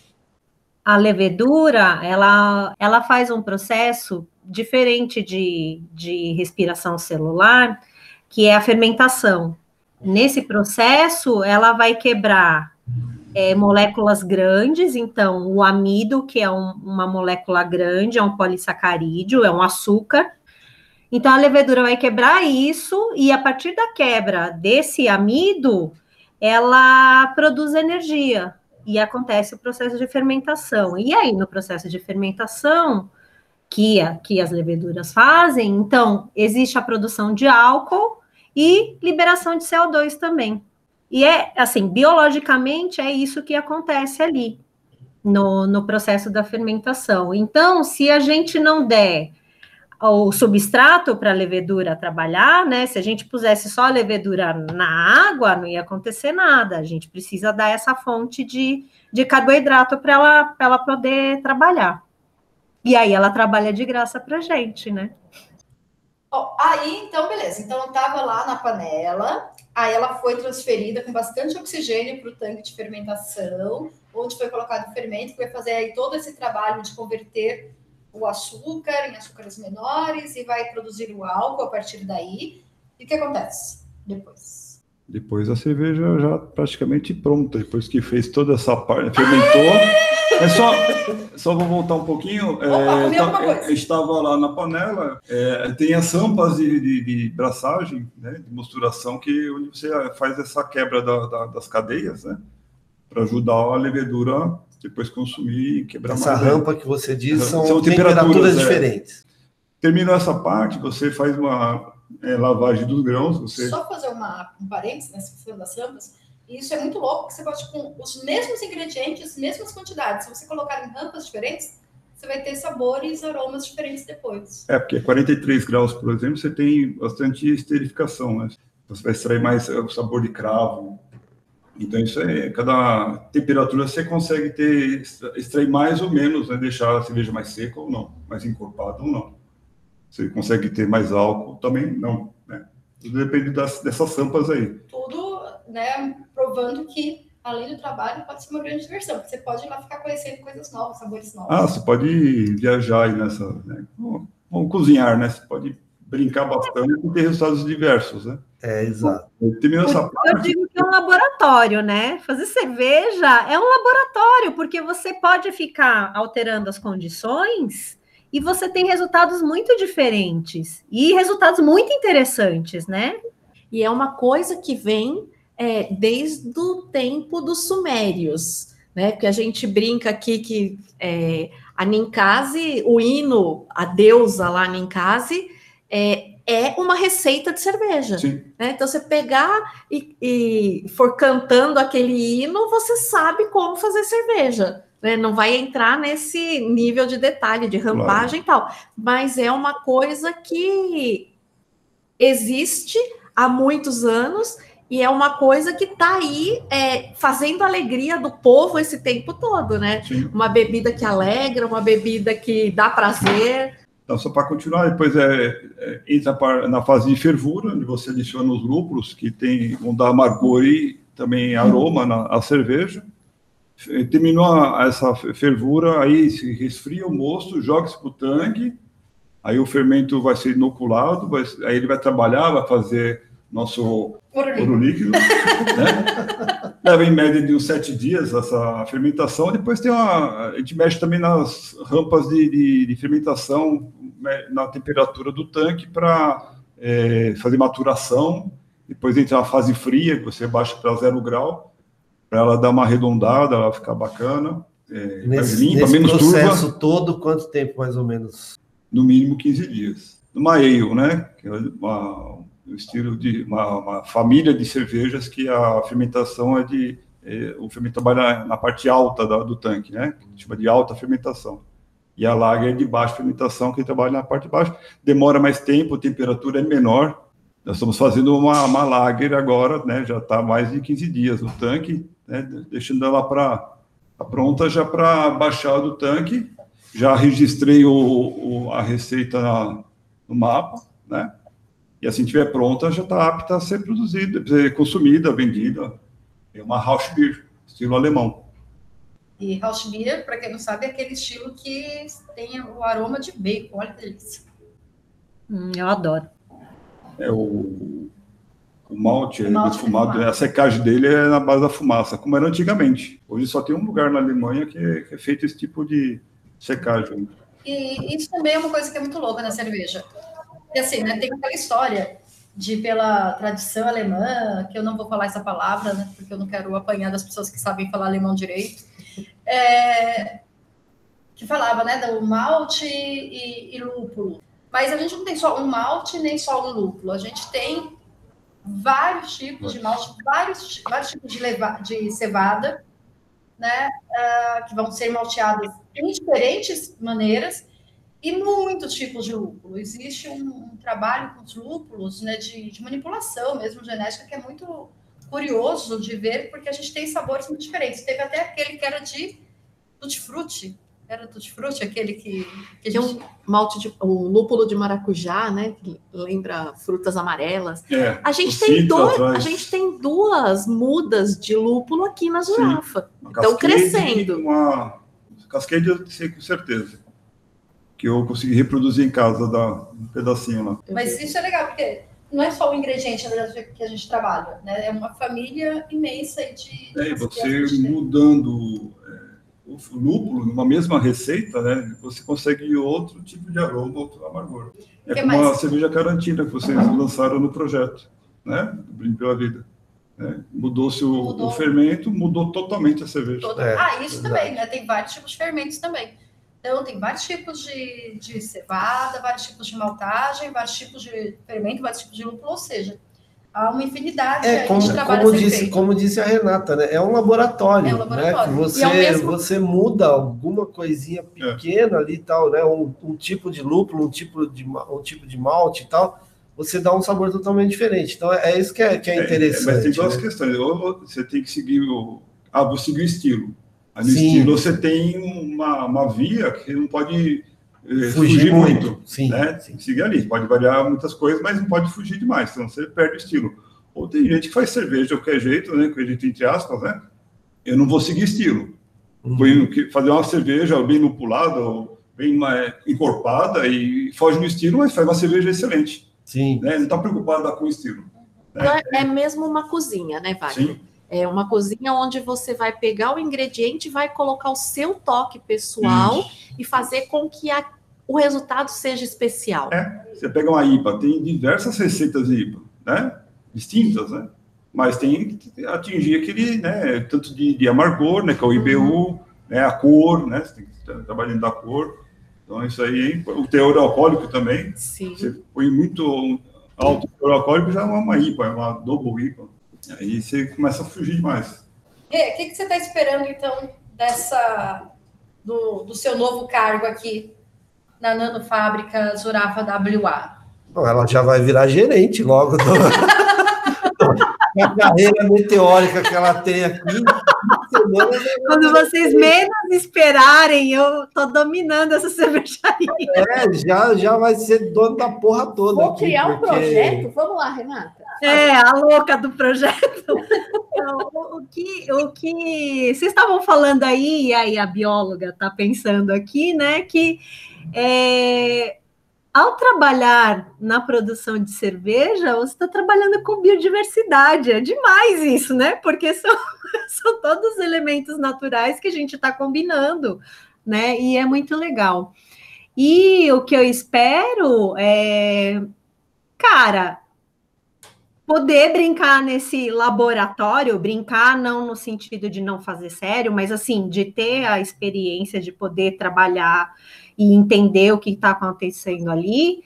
A levedura, ela, ela faz um processo diferente de, de respiração celular, que é a fermentação. Nesse processo, ela vai quebrar é, moléculas grandes, então o amido, que é um- uma molécula grande, é um polissacarídeo, é um açúcar. Então a levedura vai quebrar isso, e a partir da quebra desse amido, ela produz energia e acontece o processo de fermentação. E aí, no processo de fermentação, que, a- que as leveduras fazem, então, existe a produção de álcool e liberação de CO2 também. E é, assim, biologicamente, é isso que acontece ali, no, no processo da fermentação. Então, se a gente não der o substrato para a levedura trabalhar, né? Se a gente pusesse só a levedura na água, não ia acontecer nada. A gente precisa dar essa fonte de, de carboidrato para ela, ela poder trabalhar. E aí ela trabalha de graça para gente, né? Ó, aí, então, beleza. Então, estava lá na panela, aí ela foi transferida com bastante oxigênio para o tanque de fermentação, onde foi colocado o fermento, que vai fazer aí todo esse trabalho de converter o açúcar em açúcares menores e vai produzir o álcool a partir daí. E o que acontece depois? Depois a cerveja já praticamente pronta, depois que fez toda essa parte, fermentou. É só, só vou voltar um pouquinho. Opa, é, tá- coisa. eu estava lá na panela, é, tem as sampas de, de, de braçagem, né, de mosturação, que onde você faz essa quebra da- da- das cadeias, né, para ajudar a levedura depois consumir e quebrar Essa mais. ainda. rampa que você diz são, São temperaturas, temperaturas, é. diferentes. Terminou essa parte, você faz uma é, lavagem dos grãos, você Só fazer uma, um parênteses nessa questão das rampas. Isso é muito louco, porque você pode, com os mesmos ingredientes, mesmas quantidades, se você colocar em rampas diferentes, você vai ter sabores e aromas diferentes depois. É, porque 43 graus, por exemplo, você tem bastante esterificação, né? Você vai extrair mais eh, o sabor de cravo. Então, isso é, cada temperatura você consegue ter, extrair mais ou menos, né? Deixar a cerveja mais seca ou não, mais encorpada ou não. Você consegue ter mais álcool também, não, né? Tudo depende das, dessas sampas aí. Tudo, né, provando que, além do trabalho, pode ser uma grande diversão, porque você pode ir lá ficar conhecendo coisas novas, sabores novos. Ah, você pode viajar aí nessa, né? Vamos, vamos cozinhar, né? Você pode brincar bastante e ter resultados diversos, né? É, exato. Terminou essa Eu parte, digo que é um laboratório, né? Fazer cerveja é um laboratório, porque você pode ficar alterando as condições e você tem resultados muito diferentes e resultados muito interessantes, né? E é uma coisa que vem é, desde o tempo dos sumérios, né? Porque a gente brinca aqui que é, a Ninkasi, o hino, a deusa lá Ninkasi, é, é uma receita de cerveja. né? Então, você pegar e, e for cantando aquele hino, você sabe como fazer cerveja. né? Não vai entrar nesse nível de detalhe, de rampagem e tal. Mas é uma coisa que existe há muitos anos E é uma coisa que está aí é, fazendo a alegria do povo esse tempo todo, né? Sim. Uma bebida que alegra, uma bebida que dá prazer. Então, só para continuar, depois é, é, entra na fase de fervura, onde você adiciona os lúpulos, que tem, vão dar amargor e também aroma na a cerveja. Terminou essa fervura, aí se resfria o mosto, joga-se para o tanque, aí o fermento vai ser inoculado, vai- aí ele vai trabalhar, vai fazer nosso Ouro líquido. ouro líquido, né? Leva em média de uns sete dias essa fermentação. Depois tem uma. A gente mexe também nas rampas de, de- de fermentação, me- na temperatura do tanque para fazer maturação. Depois entra a fase fria, que você baixa para zero grau, para ela dar uma arredondada, ela ficar bacana, é, Nesse, limpa, nesse menos processo turva todo, quanto tempo mais ou menos? no mínimo 15 dias. Uma ale, né? Que é uma, um estilo de uma, uma família de cervejas que a fermentação é de é, o fermento trabalha na parte alta da- do tanque, né? Chama de alta fermentação. E a lager é de baixa fermentação que trabalha na parte de baixo. Demora mais tempo, a temperatura é menor. Nós estamos fazendo uma, uma lager agora, né? Já está mais de 15 dias no tanque, né? Deixando ela para pronta já para baixar do tanque já registrei o, o- a receita no mapa, né? E assim tiver pronta, já está apta a ser produzida, a ser consumida, vendida. É uma House Beer, estilo alemão. E House Beer, para quem não sabe, é aquele estilo que tem o aroma de bacon. Olha que delícia. Hum, eu adoro. É o, o malte é O malte defumado, defumado. a secagem dele é na base da fumaça, como era antigamente. Hoje só tem um lugar na Alemanha que é, que é feito esse tipo de secagem. E isso também é uma coisa que é muito louca na cerveja. E assim, né, tem aquela história de pela tradição alemã, que eu não vou falar essa palavra, né, porque eu não quero apanhar das pessoas que sabem falar alemão direito, é, que falava, né, do malte e, e lúpulo. Mas a gente não tem só um malte nem só um lúpulo, a gente tem vários tipos de malte, vários, vários tipos de, leva, de cevada, né, ah, que vão ser malteadas em diferentes maneiras e muitos tipos de lúpulo. Existe um, um trabalho com os lúpulos, né, de, de manipulação mesmo genética que é muito curioso de ver, porque a gente tem sabores muito diferentes. Teve até aquele que era de tutti-frutti, era tutti-frutti, aquele que, que gente... um malte de um lúpulo de maracujá, né? Que lembra frutas amarelas. É, A gente tem dois, atrás, a gente tem duas mudas de lúpulo aqui na uma estão crescendo. Uma sei com certeza. Que eu consegui reproduzir em casa, da, um pedacinho lá. Mas isso é legal, porque não é só o ingrediente na verdade, que a gente trabalha, né? É uma família imensa aí de... É, e você mudando é, o lúpulo numa mesma receita, né? Você consegue outro tipo de aroma, outro amargor. É Que como mais? a cerveja carantina que vocês lançaram no projeto, né? Do Brinde pela Vida. né? Mudou-se o, Mudou. o fermento, mudou totalmente a cerveja. Todo- É, ah, isso também, né? Tem vários tipos de fermentos também. Então, tem vários tipos de, de cevada, vários tipos de maltagem, vários tipos de fermento, vários tipos de lúpulo, ou seja, há uma infinidade É, aí como, de trabalho como disse, feito. como disse a Renata, né? É um laboratório, É um laboratório. né? Você, E mesmo- você muda alguma coisinha pequena ali e tal, né? Um, um tipo de lúpulo, um tipo de, um tipo de malte e tal, você dá um sabor totalmente diferente. Então é isso que é, que é É, interessante. mas tem duas né? questões. Ou você tem que seguir o. Ah, vou seguir o estilo. No Sim. estilo você tem uma, uma via que não pode eh, Fugir fugir, muito, muito. sim, né? Que seguir ali. Pode variar muitas coisas, mas não pode fugir demais, senão você perde o estilo. Ou tem gente que faz cerveja de qualquer jeito, né? Que jeito entre aspas, né? Eu não vou seguir estilo. Uhum. Fazer uma cerveja bem lupulada, ou bem mais encorpada e foge no estilo, mas faz uma cerveja excelente. Sim. Né? Não está preocupada com o estilo. Então, é, é mesmo uma cozinha, né, Wagner? Sim. É uma cozinha onde você vai pegar o ingrediente, vai colocar o seu toque pessoal e fazer com que a- o resultado seja especial. É. Você pega uma IPA, tem diversas receitas de IPA, né? Distintas, né? Mas tem que atingir aquele, né? Tanto de, de amargor, né? Que é o IBU, né? A cor, né? Você tem que estar trabalhando da cor. Então, isso aí, o teor alcoólico também. Sim. Você põe muito alto o teor alcoólico, já é uma IPA, é uma double IPA. Aí você começa a fugir demais. Rê, O que, que você está esperando, então, dessa do, do seu novo cargo aqui na Nanofábrica Zurafa WA? Bom, ela já vai virar gerente logo do, a carreira meteórica que ela tem aqui, semana, Quando vocês menos esperarem, eu tô dominando essa cervejaria. é, já, já vai ser dono da porra toda. Vou aqui, criar um porque- projeto. Vamos lá, Renata. É, a louca do projeto. Então, o, o que, o que vocês estavam falando aí, e aí a bióloga está pensando aqui, né, que é, ao trabalhar na produção de cerveja, você está trabalhando com biodiversidade. É demais isso, né? Porque são, são todos elementos naturais que a gente está combinando, né? E é muito legal. E o que eu espero é, cara, poder brincar nesse laboratório, brincar não no sentido de não fazer sério, mas assim, de ter a experiência de poder trabalhar e entender o que está acontecendo ali,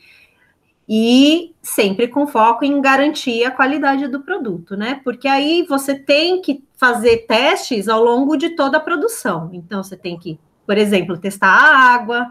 e sempre com foco em garantir a qualidade do produto, né? Porque aí você tem que fazer testes ao longo de toda a produção. Então, você tem que, por exemplo, testar a água,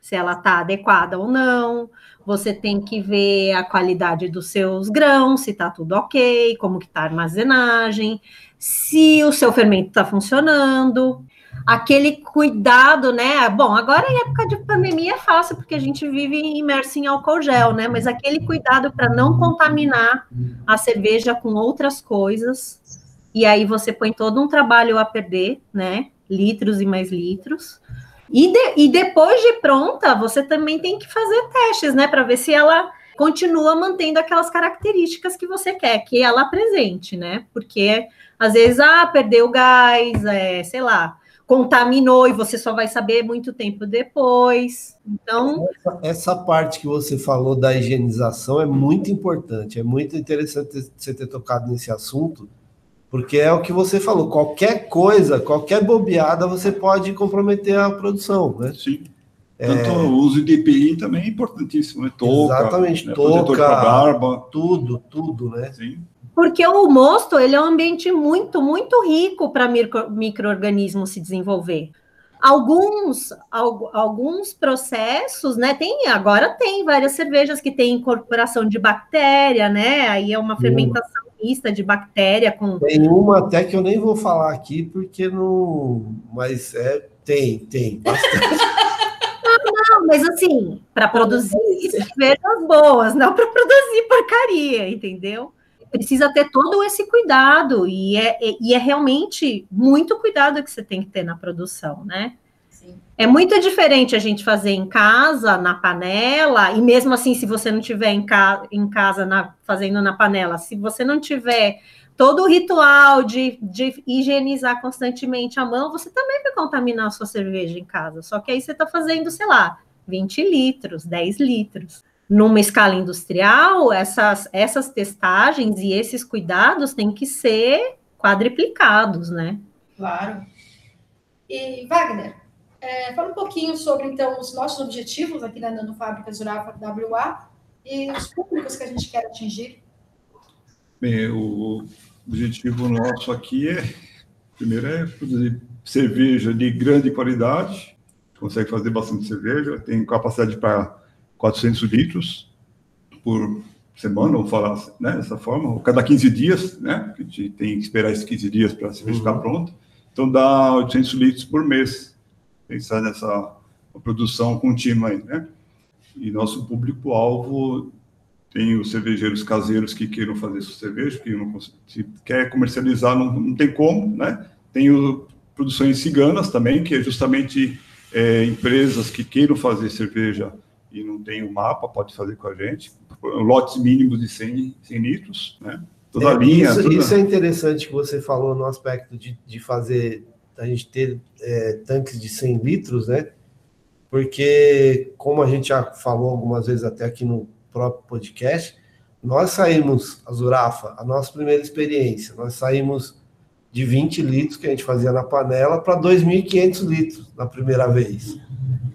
se ela está adequada ou não. Você tem que ver a qualidade dos seus grãos, se está tudo ok, como que está a armazenagem, se o seu fermento está funcionando. Aquele cuidado, né? Bom, agora em época de pandemia é fácil, porque a gente vive imerso em álcool gel, né? Mas aquele cuidado para não contaminar a cerveja com outras coisas. E aí você põe todo um trabalho a perder, né? Litros e mais litros. E, de- e depois de pronta, você também tem que fazer testes, né? Para ver se ela continua mantendo aquelas características que você quer que ela apresente, né? Porque às vezes, ah, perdeu o gás, é, sei lá, contaminou e você só vai saber muito tempo depois. Então, Essa- Essa parte que você falou da higienização é muito importante, é muito interessante você ter tocado nesse assunto, porque é o que você falou, qualquer coisa, qualquer bobeada, você pode comprometer a produção, né? Sim. Tanto o uso de EPI também é importantíssimo, né? Touca, Exatamente, né? para barba. Tudo, tudo, né? Sim. Porque o mosto ele é um ambiente muito, muito rico para micro, micro-organismos se desenvolver. Alguns, al- alguns processos, né? Tem, agora tem várias cervejas que têm incorporação de bactéria, né? Aí é uma fermentação mista de bactéria com Tem uma até que eu nem vou falar aqui, porque não. Mas é, tem, tem. bastante. Não, mas assim, para produzir cervejas boas, não para produzir porcaria, entendeu? Precisa ter todo esse cuidado, e é, é- e é realmente muito cuidado que você tem que ter na produção, né? Sim. É muito diferente a gente fazer em casa, na panela, e mesmo assim, se você não tiver em, ca em casa na- fazendo na panela, se você não tiver todo o ritual de, de higienizar constantemente a mão, você também vai contaminar a sua cerveja em casa. Só que aí você está fazendo, sei lá, 20 litros, 10 litros. Numa escala industrial, essas, essas testagens e esses cuidados têm que ser quadriplicados, né? Claro. E, Wagner, é, fala um pouquinho sobre, então, os nossos objetivos aqui na Nanofábrica Zurafa WA e os públicos que a gente quer atingir. Bem, o objetivo nosso aqui é, primeiro é produzir cerveja de grande qualidade, consegue fazer bastante cerveja, tem capacidade para 400 litros por semana, vamos falar né, dessa forma, ou cada 15 dias, né, que a gente tem que esperar esses 15 dias para a cerveja ficar pronta, então dá 800 litros por mês, pensar nessa produção contínua aí, né, e nosso público-alvo tem os cervejeiros caseiros que queiram fazer sua cerveja, que não se quer comercializar não, não tem como, né? Tem o, produções ciganas também, que é justamente é, empresas que queiram fazer cerveja e não tem o mapa, pode fazer com a gente. Lotes mínimos de 100, 100 litros, né? Toda É, linha. Isso, toda- isso é interessante que você falou no aspecto de, de fazer, a gente ter é, tanques de 100 litros, né? Porque, como a gente já falou algumas vezes até aqui no próprio podcast, nós saímos, a Zurafa, a nossa primeira experiência, nós saímos de 20 litros que a gente fazia na panela para 2.500 litros na primeira vez.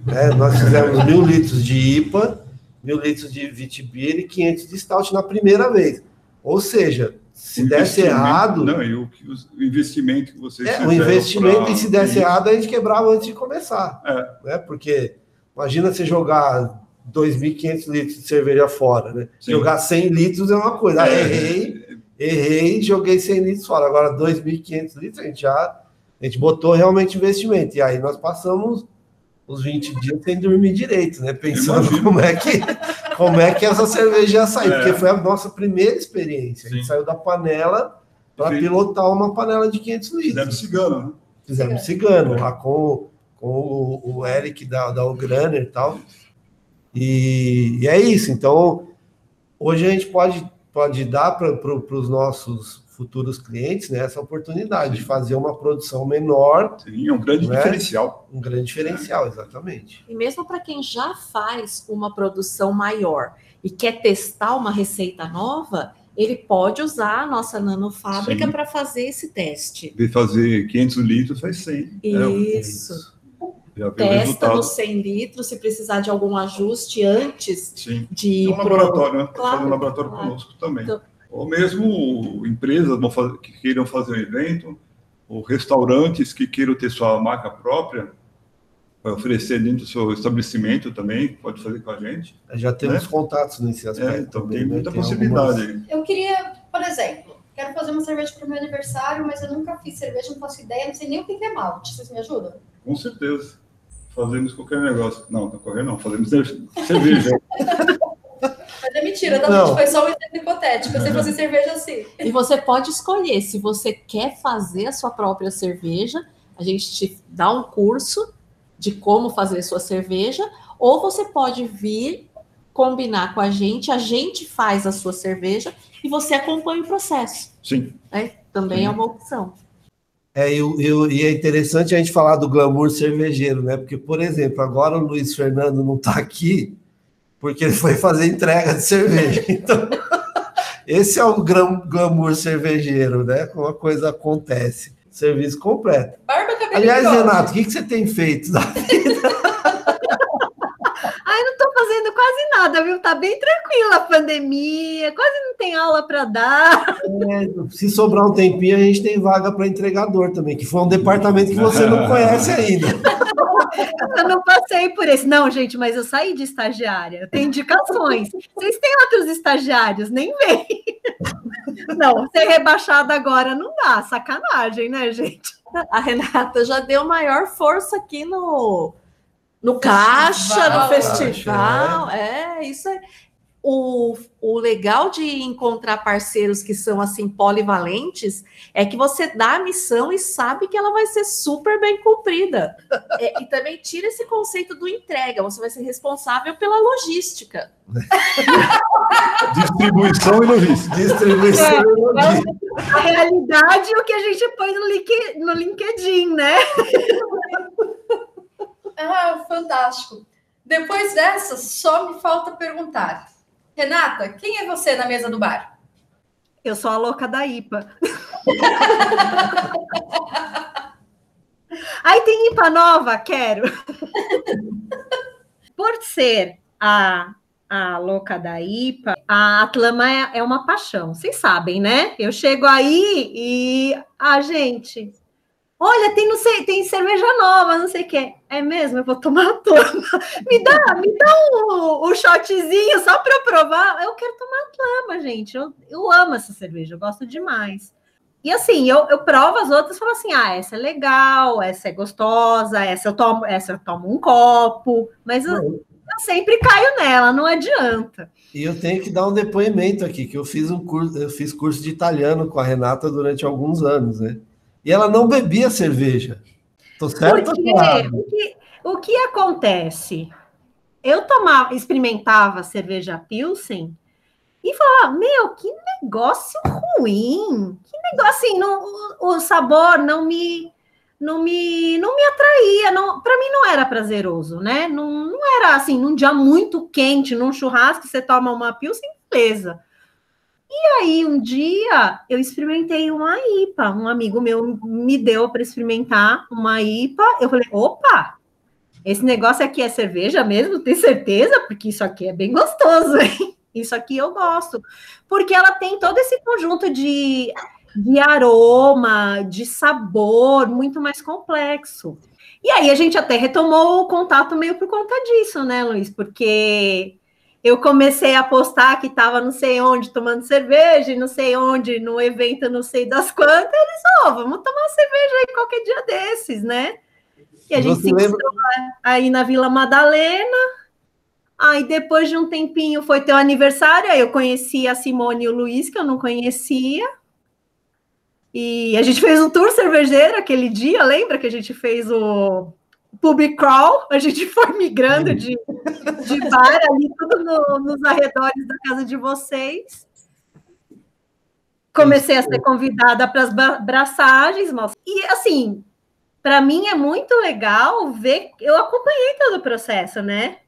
né? Nós fizemos mil litros de IPA, mil litros de Vitibir e 500 de Stout na primeira vez. Ou seja, se desse errado, Não, e o, o investimento que vocês é, o investimento, pra- e se desse errado, a gente quebrava antes de começar. É. Né? Porque imagina você jogar 2.500 litros de cerveja fora, né? Sim. Jogar 100 litros é uma coisa. Ah, É. errei, errei, joguei 100 litros fora. Agora 2.500 litros a gente já a gente botou realmente investimento. E aí nós passamos os 20 dias sem dormir direito, né? Pensando como é que como é que essa cerveja ia sair, é. porque foi a nossa primeira experiência. A gente Sim. saiu da panela para pilotar uma panela de 500 litros. Fizemos cigano, né? Fizemos cigano, lá com, com o, o Eric da, da Ugraner e tal. E, e é isso. Então, hoje a gente pode, pode dar para pro, os nossos futuros clientes né, essa oportunidade Sim. de fazer uma produção menor. Sim, é um grande né? diferencial. Um grande diferencial, exatamente. E mesmo para quem já faz uma produção maior e quer testar uma receita nova, ele pode usar a nossa nanofábrica para fazer esse teste. De fazer 500 litros faz 100. Isso. É, Testa nos 100 litros, se precisar de algum ajuste antes Sim. de... É um laboratório, né? Claro, fazer um laboratório claro. conosco também. Então, ou mesmo empresas que queiram fazer um evento, ou restaurantes que queiram ter sua marca própria, para oferecer dentro do seu estabelecimento também, pode fazer com a gente. Já temos né? contatos nesse aspecto. É, então também, tem né? muita tem possibilidade. Algumas... Eu queria, por exemplo, quero fazer uma cerveja para o meu aniversário, mas eu nunca fiz cerveja, não faço ideia, não sei nem o que é malte. Vocês me ajudam? Com certeza. Fazemos qualquer negócio. Não, não correr não, fazemos cerveja. Mas é mentira, tá, gente? Foi só um exemplo hipotético. Eu sei fazer cerveja assim. E você pode escolher se você quer fazer a sua própria cerveja. A gente te dá um curso de como fazer sua cerveja, ou você pode vir combinar com a gente, a gente faz a sua cerveja e você acompanha o processo. Sim. É, também Sim. é uma opção. É, eu, eu, e é interessante a gente falar do glamour cervejeiro, né? Porque, por exemplo, agora o Luiz Fernando não está aqui porque ele foi fazer entrega de cerveja. Então, esse é o glamour cervejeiro, né? Como a coisa acontece. Serviço completo. Barba Aliás, Renato, o que, que você tem feito da vida? Fazendo quase nada, viu? Tá bem tranquila a pandemia, quase não tem aula para dar. É, se sobrar um tempinho, a gente tem vaga para entregador também, que foi um departamento que você não conhece ainda. Eu não passei por esse. Não, gente, mas eu saí de estagiária. Eu tenho indicações. Vocês têm outros estagiários? Nem vem. Não, ser rebaixada agora não dá. Sacanagem, né, gente? A Renata já deu maior força aqui no, no caixa, no festival. é. é, isso é o, o legal de encontrar parceiros que são assim polivalentes é que você dá a missão e sabe que ela vai ser super bem cumprida. É, e também tira esse conceito do entrega, você vai ser responsável pela logística. Distribuição e logística. Distribuição é, e logística. A realidade é o que a gente põe no, link, no LinkedIn, né? Ah, fantástico. Depois dessa, só me falta perguntar Renata, quem é você na mesa do bar? Eu sou a louca da IPA. Aí tem IPA nova, quero. Por ser a, a louca da IPA, a Atlama é, é uma paixão. Vocês sabem, né? Eu chego aí e a ah, gente, Olha, tem, não sei, tem cerveja nova, não sei o que. É mesmo? Eu vou tomar toda. Me dá, me dá um, um shotzinho só para eu provar. Eu quero tomar Atlama, gente. Eu, eu amo essa cerveja, eu gosto demais. E assim, eu, eu provo as outras e falo assim: ah, essa é legal, essa é gostosa, essa eu tomo, essa eu tomo um copo, mas eu, eu sempre caio nela, não adianta. E eu tenho que dar um depoimento aqui, que eu fiz um curso, eu fiz curso de italiano com a Renata durante alguns anos, né? E ela não bebia cerveja. Tô certo? Porque, o, que, o que acontece? Eu tomava, experimentava cerveja Pilsen e falava, meu, que negócio ruim. Que negócio assim, não, o, o sabor não me não me não me atraía, não, para mim não era prazeroso, né? Não, não era assim, num dia muito quente, num churrasco, você toma uma Pilsen, beleza. E aí, um dia, eu experimentei uma IPA. Um amigo meu me deu para experimentar uma IPA. Eu falei: opa, esse negócio aqui é cerveja mesmo? Tem certeza? Porque isso aqui é bem gostoso, hein? Isso aqui eu gosto. Porque ela tem todo esse conjunto de, de aroma, de sabor muito mais complexo. E aí a gente até retomou o contato meio por conta disso, né, Luiz? Porque eu comecei a postar que estava não sei onde tomando cerveja, não sei onde, no evento não sei das quantas, eles, ó, oh, vamos tomar cerveja aí qualquer dia desses, né? E a gente se lembra... aí na Vila Madalena, aí depois de um tempinho foi teu aniversário, aí eu conheci a Simone e o Luiz, que eu não conhecia, e a gente fez um tour cervejeiro aquele dia, lembra que a gente fez o public crawl, a gente foi migrando de, de bar ali, tudo no, nos arredores da casa de vocês. Comecei a ser convidada para as braçagens, e assim, para mim é muito legal ver, eu acompanhei todo o processo, né?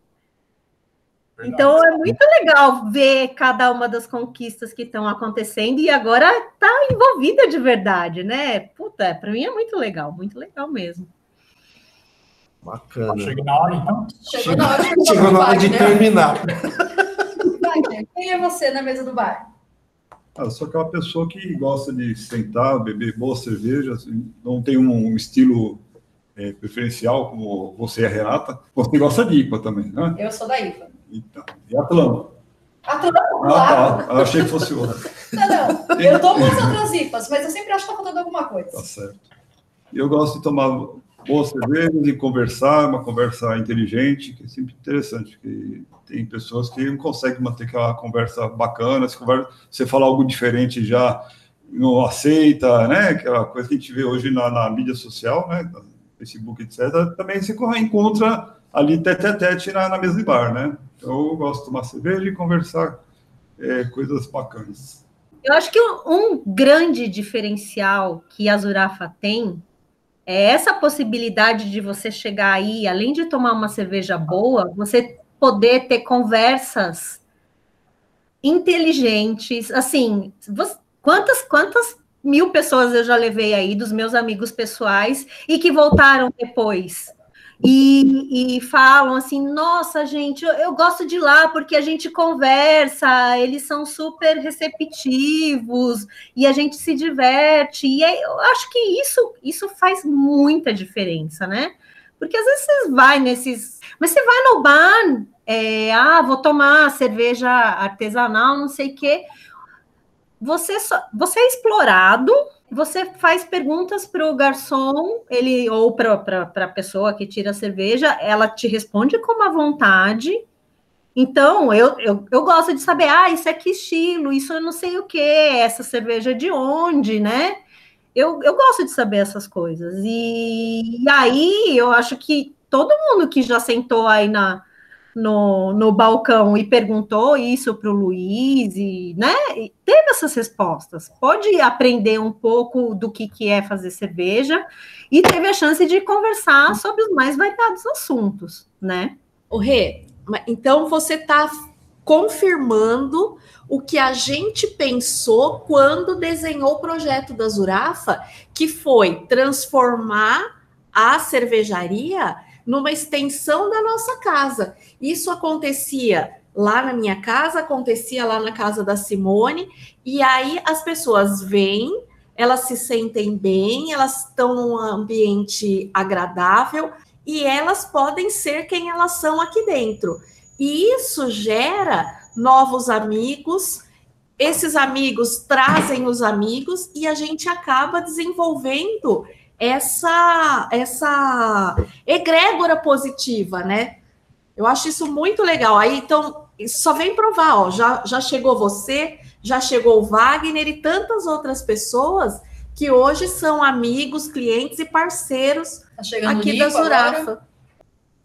Verdade. Então é muito legal ver cada uma das conquistas que estão acontecendo e agora tá envolvida de verdade, né? Puta, para mim é muito legal, muito legal mesmo. Bacana. Chegou na hora, então? Chegou na hora, Chegou na hora de terminar. quem é você na mesa do bar? Ah, eu sou aquela pessoa que gosta de sentar, beber boa cerveja, assim, não tem um estilo é, preferencial como você e a Renata. Você gosta de IPA também, né? Eu sou da IPA. Então, e a Tlama? A ah, tá. Eu achei que fosse outra. Não, não. Eu tomo as outras IPAs, mas eu sempre acho que está faltando alguma coisa. Tá certo. E eu gosto de tomar boas cervejas e conversar, uma conversa inteligente, que é sempre interessante, que tem pessoas que não conseguem manter aquela conversa bacana, se conversa, você fala algo diferente já não aceita, né? Aquela coisa que a gente vê hoje na, na mídia social, né? Facebook, etc. Também se encontra ali tete a tete na, na mesa de bar, né? Então, eu gosto de tomar cerveja e conversar é, coisas bacanas. Eu acho que um grande diferencial que a Zurafa tem é essa possibilidade de você chegar aí, além de tomar uma cerveja boa, você poder ter conversas inteligentes, assim, você, quantas quantas mil pessoas eu já levei aí dos meus amigos pessoais e que voltaram depois e, e, falam assim: nossa, gente, eu, eu, gosto de lá porque a gente conversa, eles são super receptivos e a gente se diverte. E aí, eu acho que isso, isso faz muita diferença, né? Porque às vezes você vai nesses. Mas você vai no bar, é, ah, vou tomar cerveja artesanal, não sei o quê. Você, só, você é explorado você faz perguntas para o garçom, ele ou para a pessoa que tira a cerveja, ela te responde com uma vontade. Então, eu, eu, eu gosto de saber, ah, isso é que estilo, isso eu não sei o que, essa cerveja é de onde, né? Eu, eu gosto de saber essas coisas. E, e aí, eu acho que todo mundo que já sentou aí na, no, no balcão e perguntou isso para o Luiz, e, né? E teve essas respostas. Pode aprender um pouco do que, que é fazer cerveja e teve a chance de conversar sobre os mais variados assuntos, né? O Rê, então você está confirmando o que a gente pensou quando desenhou o projeto da Zurafa, que foi transformar a cervejaria numa extensão da nossa casa. Isso acontecia lá na minha casa, acontecia lá na casa da Simone, e aí as pessoas vêm, elas se sentem bem, elas estão num ambiente agradável e elas podem ser quem elas são aqui dentro. E isso gera novos amigos, esses amigos trazem os amigos e a gente acaba desenvolvendo essa essa egrégora positiva, né? Eu acho isso muito legal. Aí então só vem provar, ó, já, já chegou você, já chegou o Wagner e tantas outras pessoas que hoje são amigos, clientes e parceiros tá aqui da Zurafa.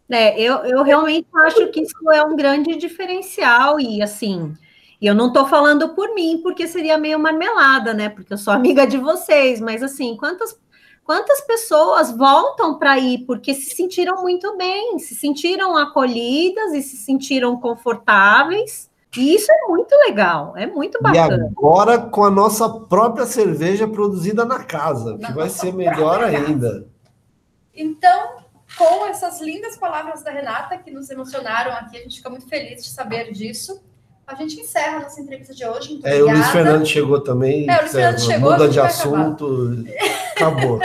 É, eu, eu realmente acho que isso é um grande diferencial e assim, eu não estou falando por mim, porque seria meio marmelada, né? Porque eu sou amiga de vocês, mas assim, quantas Quantas pessoas voltam para ir porque se sentiram muito bem, se sentiram acolhidas e se sentiram confortáveis? E isso é muito legal, é muito bacana. E agora com a nossa própria cerveja produzida na casa, que na vai ser melhor ainda. Então, com essas lindas palavras da Renata que nos emocionaram aqui, a gente fica muito feliz de saber disso. A gente encerra nossa entrevista de hoje. Muito é, o Luiz Fernando chegou também. É, o Luiz Fernando chegou. Muda de assunto. Acabou.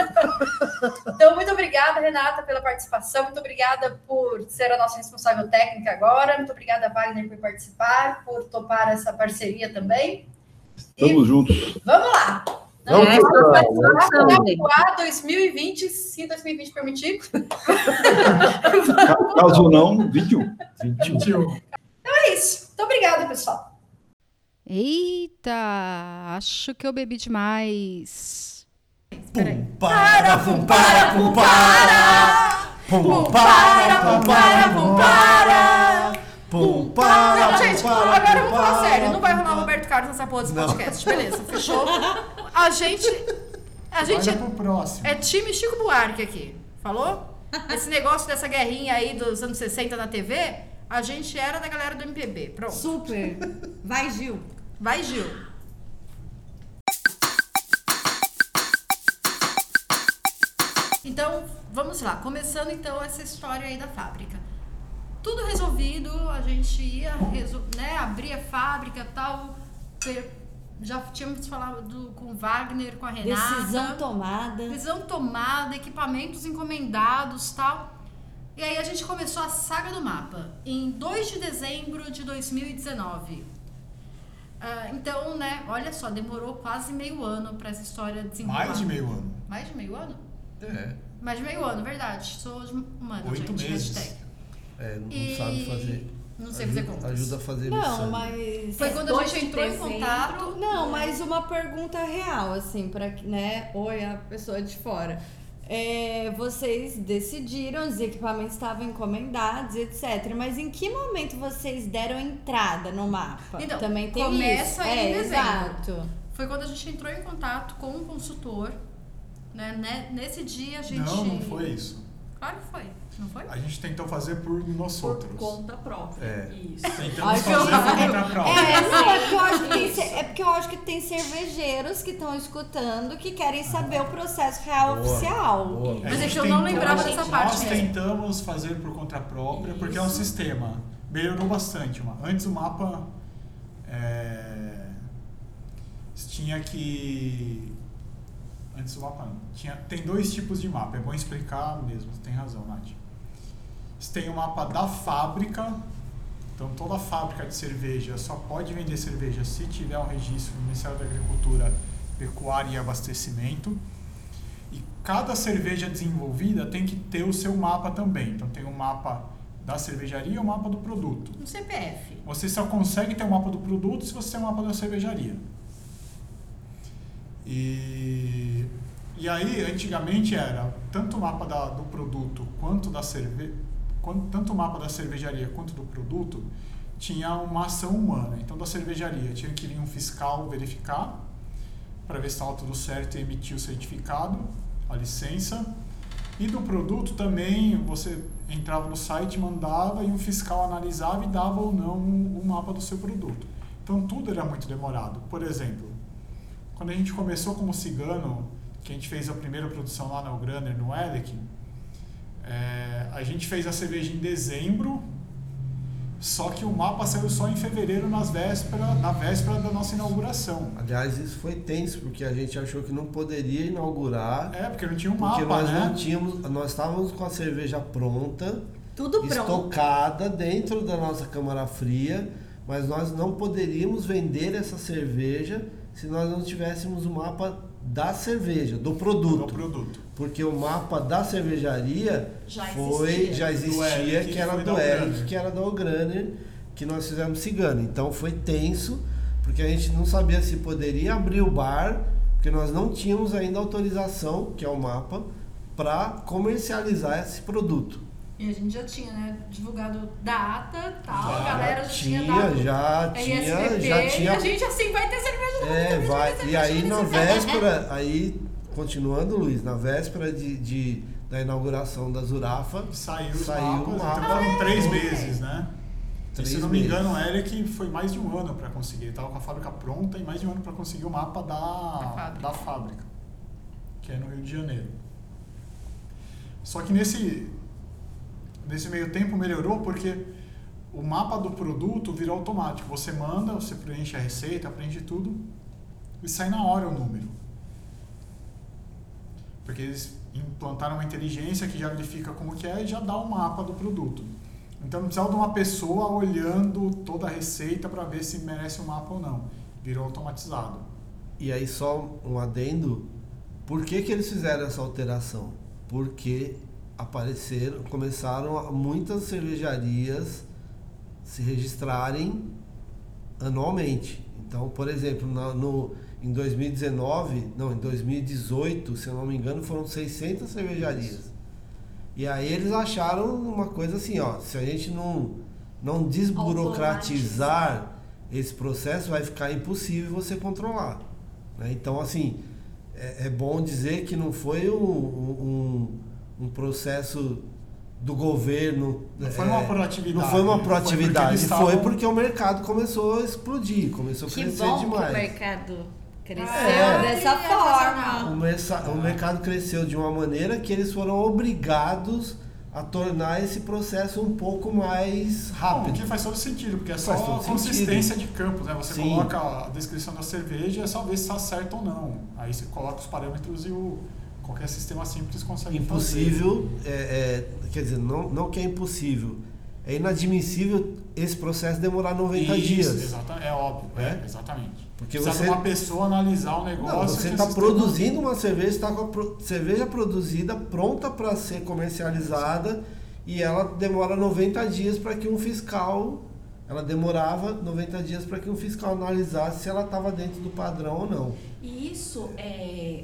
Então, muito obrigada, Renata, pela participação. Muito obrigada por ser a nossa responsável técnica agora. Muito obrigada, Wagner, por participar, por topar essa parceria também. Estamos juntos. Vamos lá! Não, É, não, Vai voar 2020, se 2020 permitir. Caso não, 21. 21. É isso. Muito obrigada, pessoal. Eita, acho que eu bebi demais. Pum, para, pum, para, pum, para. Pum, para, pum, para, pum, para. Pum, para, Não, pum, gente, para, agora pum, vamos falar sério. Não vai rolar. Roberto Carlos nessa porra desse Não. podcast. Beleza, fechou. A gente. A gente Olha pro próximo. é time Chico Buarque aqui. Falou? Esse negócio dessa guerrinha aí dos anos 60 na TV, a gente era da galera do MPB. Pronto. Super. Vai, Gil. Vai, Gil. Então, vamos lá. Começando então essa história aí da fábrica. Tudo resolvido, a gente ia né, abrir a fábrica e tal. Já tínhamos falado com o Wagner, com a Renata. Decisão tomada. Decisão tomada, equipamentos encomendados tal. E aí a gente começou a saga do mapa em 2 de dezembro de 2019. Ah, então, né, olha só, demorou quase meio ano para essa história desenrolar. Mais de meio ano. Mais de meio ano? É. Mais de meio ano, verdade. Sou humana, Oito gente. meses. hashtag. É, não E- sabe fazer. Não sei fazer Ajuda- contas. Ajuda a fazer Não, lição. mas. Foi quando a gente entrou em contato. Não, mas uma pergunta real, assim, pra que, né? Oi, a pessoa de fora. É, vocês decidiram, os equipamentos estavam encomendados, etc. Mas em que momento vocês deram entrada no mapa? Então, Também tem começa isso. aí é, em dezembro. exato. Foi quando a gente entrou em contato com um consultor. Né? Ne- Nesse dia a gente. Não, não foi isso. Claro que foi. Não foi? A gente tentou fazer por nós Por outros. conta própria. É. Isso. Tentamos fazer por conta própria. É, não, é porque, eu acho que tem, ce- é porque eu acho que tem cervejeiros que estão escutando que querem saber o processo real Boa, oficial. boa. A Mas é gente que eu não tentou- lembrava dessa parte Nós mesmo. tentamos fazer por conta própria, porque é um sistema. Melhorou bastante. uma- Antes o mapa é, tinha que. Antes o mapa não. Tinha, tem dois tipos de mapa, é bom explicar mesmo, você tem razão, Nath. Você tem o mapa da fábrica, então toda fábrica de cerveja só pode vender cerveja se tiver um registro no Ministério da Agricultura, Pecuária e Abastecimento. E cada cerveja desenvolvida tem que ter o seu mapa também. Então tem o mapa da cervejaria e o mapa do produto. No CPF. Você só consegue ter o mapa do produto se você tem o mapa da cervejaria. E, e aí, antigamente era tanto o mapa da- do produto quanto da cerveja, tanto o mapa da cervejaria quanto do produto tinha uma ação humana. Então, da cervejaria tinha que vir um fiscal verificar para ver se estava tudo certo e emitir o certificado, a licença. E do produto também você entrava no site, mandava e um fiscal analisava e dava ou não o mapa do seu produto. Então tudo era muito demorado. Por exemplo, quando a gente começou como cigano, que a gente fez a primeira produção lá na Ugraner, no Elec, é, a gente fez a cerveja em dezembro, só que o mapa saiu só em fevereiro, nas véspera, na véspera da nossa inauguração. Aliás, isso foi tenso, porque a gente achou que não poderia inaugurar, É, porque não tinha um porque mapa, nós né? não tínhamos, nós estávamos com a cerveja pronta, Tudo pronto. estocada dentro da nossa câmara fria, mas nós não poderíamos vender essa cerveja se nós não tivéssemos o mapa da cerveja, do produto. Do produto. Porque o mapa da cervejaria Já foi, existia. já Do existia, Eric, que era do Eric, que era da Ograner, que nós fizemos cigano. Então foi tenso, porque a gente não sabia se poderia abrir o bar, porque nós não tínhamos ainda autorização, que é o mapa, para comercializar esse produto. E a gente já tinha, né, divulgado data tal, Já a galera já tinha, tinha, dado já tinha, já e tinha a gente assim, vai ter cerveja do É, vai. cerveja, E aí na véspera, aí, continuando, Luiz, na véspera de, de- da inauguração da Zurafa, Saiu Saiu mapas, o mapa. então foram três Ah, meses, né? E, Três se não me meses. engano, o Eric foi mais de um ano para conseguir. Ele estava com a fábrica pronta e mais de um ano para conseguir o mapa da, fábrica. da fábrica, que é no Rio de Janeiro. Só que nesse, nesse meio tempo melhorou porque o mapa do produto virou automático. Você manda, você preenche a receita, preenche tudo e sai na hora o número. Porque eles implantaram uma inteligência que já verifica como que é e já dá o mapa do produto. Então não precisava de uma pessoa olhando toda a receita para ver se merece um mapa ou não. Virou automatizado. E aí só um adendo, por que, que eles fizeram essa alteração? Porque apareceram, começaram muitas cervejarias se registrarem anualmente. Então, por exemplo, na- no, em 2019, não, em 2018, se eu não me engano, foram 600 cervejarias. E aí eles acharam uma coisa assim, ó, se a gente não, não desburocratizar esse processo, vai ficar impossível você controlar. né? Então, assim, é, é bom dizer que não foi um, um, um processo do governo. Não foi uma é, proatividade, Não foi uma foi porque proatividade, eles foi estavam- porque o mercado começou a explodir, começou a Que crescer bom que demais. o mercado cresceu É. dessa É forma. O, o mercado cresceu de uma maneira que eles foram obrigados a tornar esse processo um pouco mais Bom, rápido. que faz todo sentido, porque é só todo consistência de campos, né? Você Sim. coloca a descrição da cerveja e é só ver se está certo ou não. Aí você coloca os parâmetros e o, qualquer sistema simples consegue Impossível, é, é, quer dizer, não, não que é impossível, é inadmissível esse processo demorar 90 Isso, dias. Exatamente, é óbvio, É? é, exatamente. Porque Precisa você- de uma pessoa analisar o negócio. Não, você está produzindo uma cerveja, está com a pro- cerveja produzida, pronta para ser comercializada e ela demora 90 dias para que um fiscal, ela demorava 90 dias para que um fiscal analisasse se ela estava dentro do padrão ou não. E isso é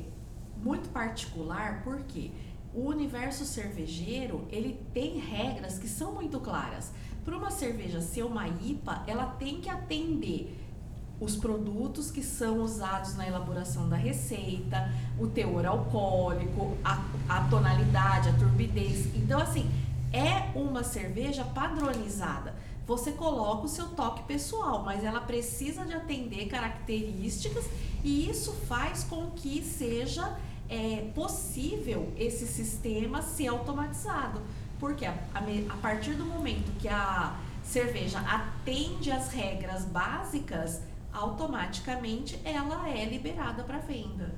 muito particular porque o universo cervejeiro ele tem regras que são muito claras. Para uma cerveja ser uma IPA, ela tem que atender os produtos que são usados na elaboração da receita, o teor alcoólico, a, a tonalidade, a turbidez. Então, assim, é uma cerveja padronizada. Você coloca o seu toque pessoal, mas ela precisa de atender características e isso faz com que seja é, possível esse sistema ser automatizado. Porque a, a a partir do momento que a cerveja atende às regras básicas, automaticamente ela é liberada para venda.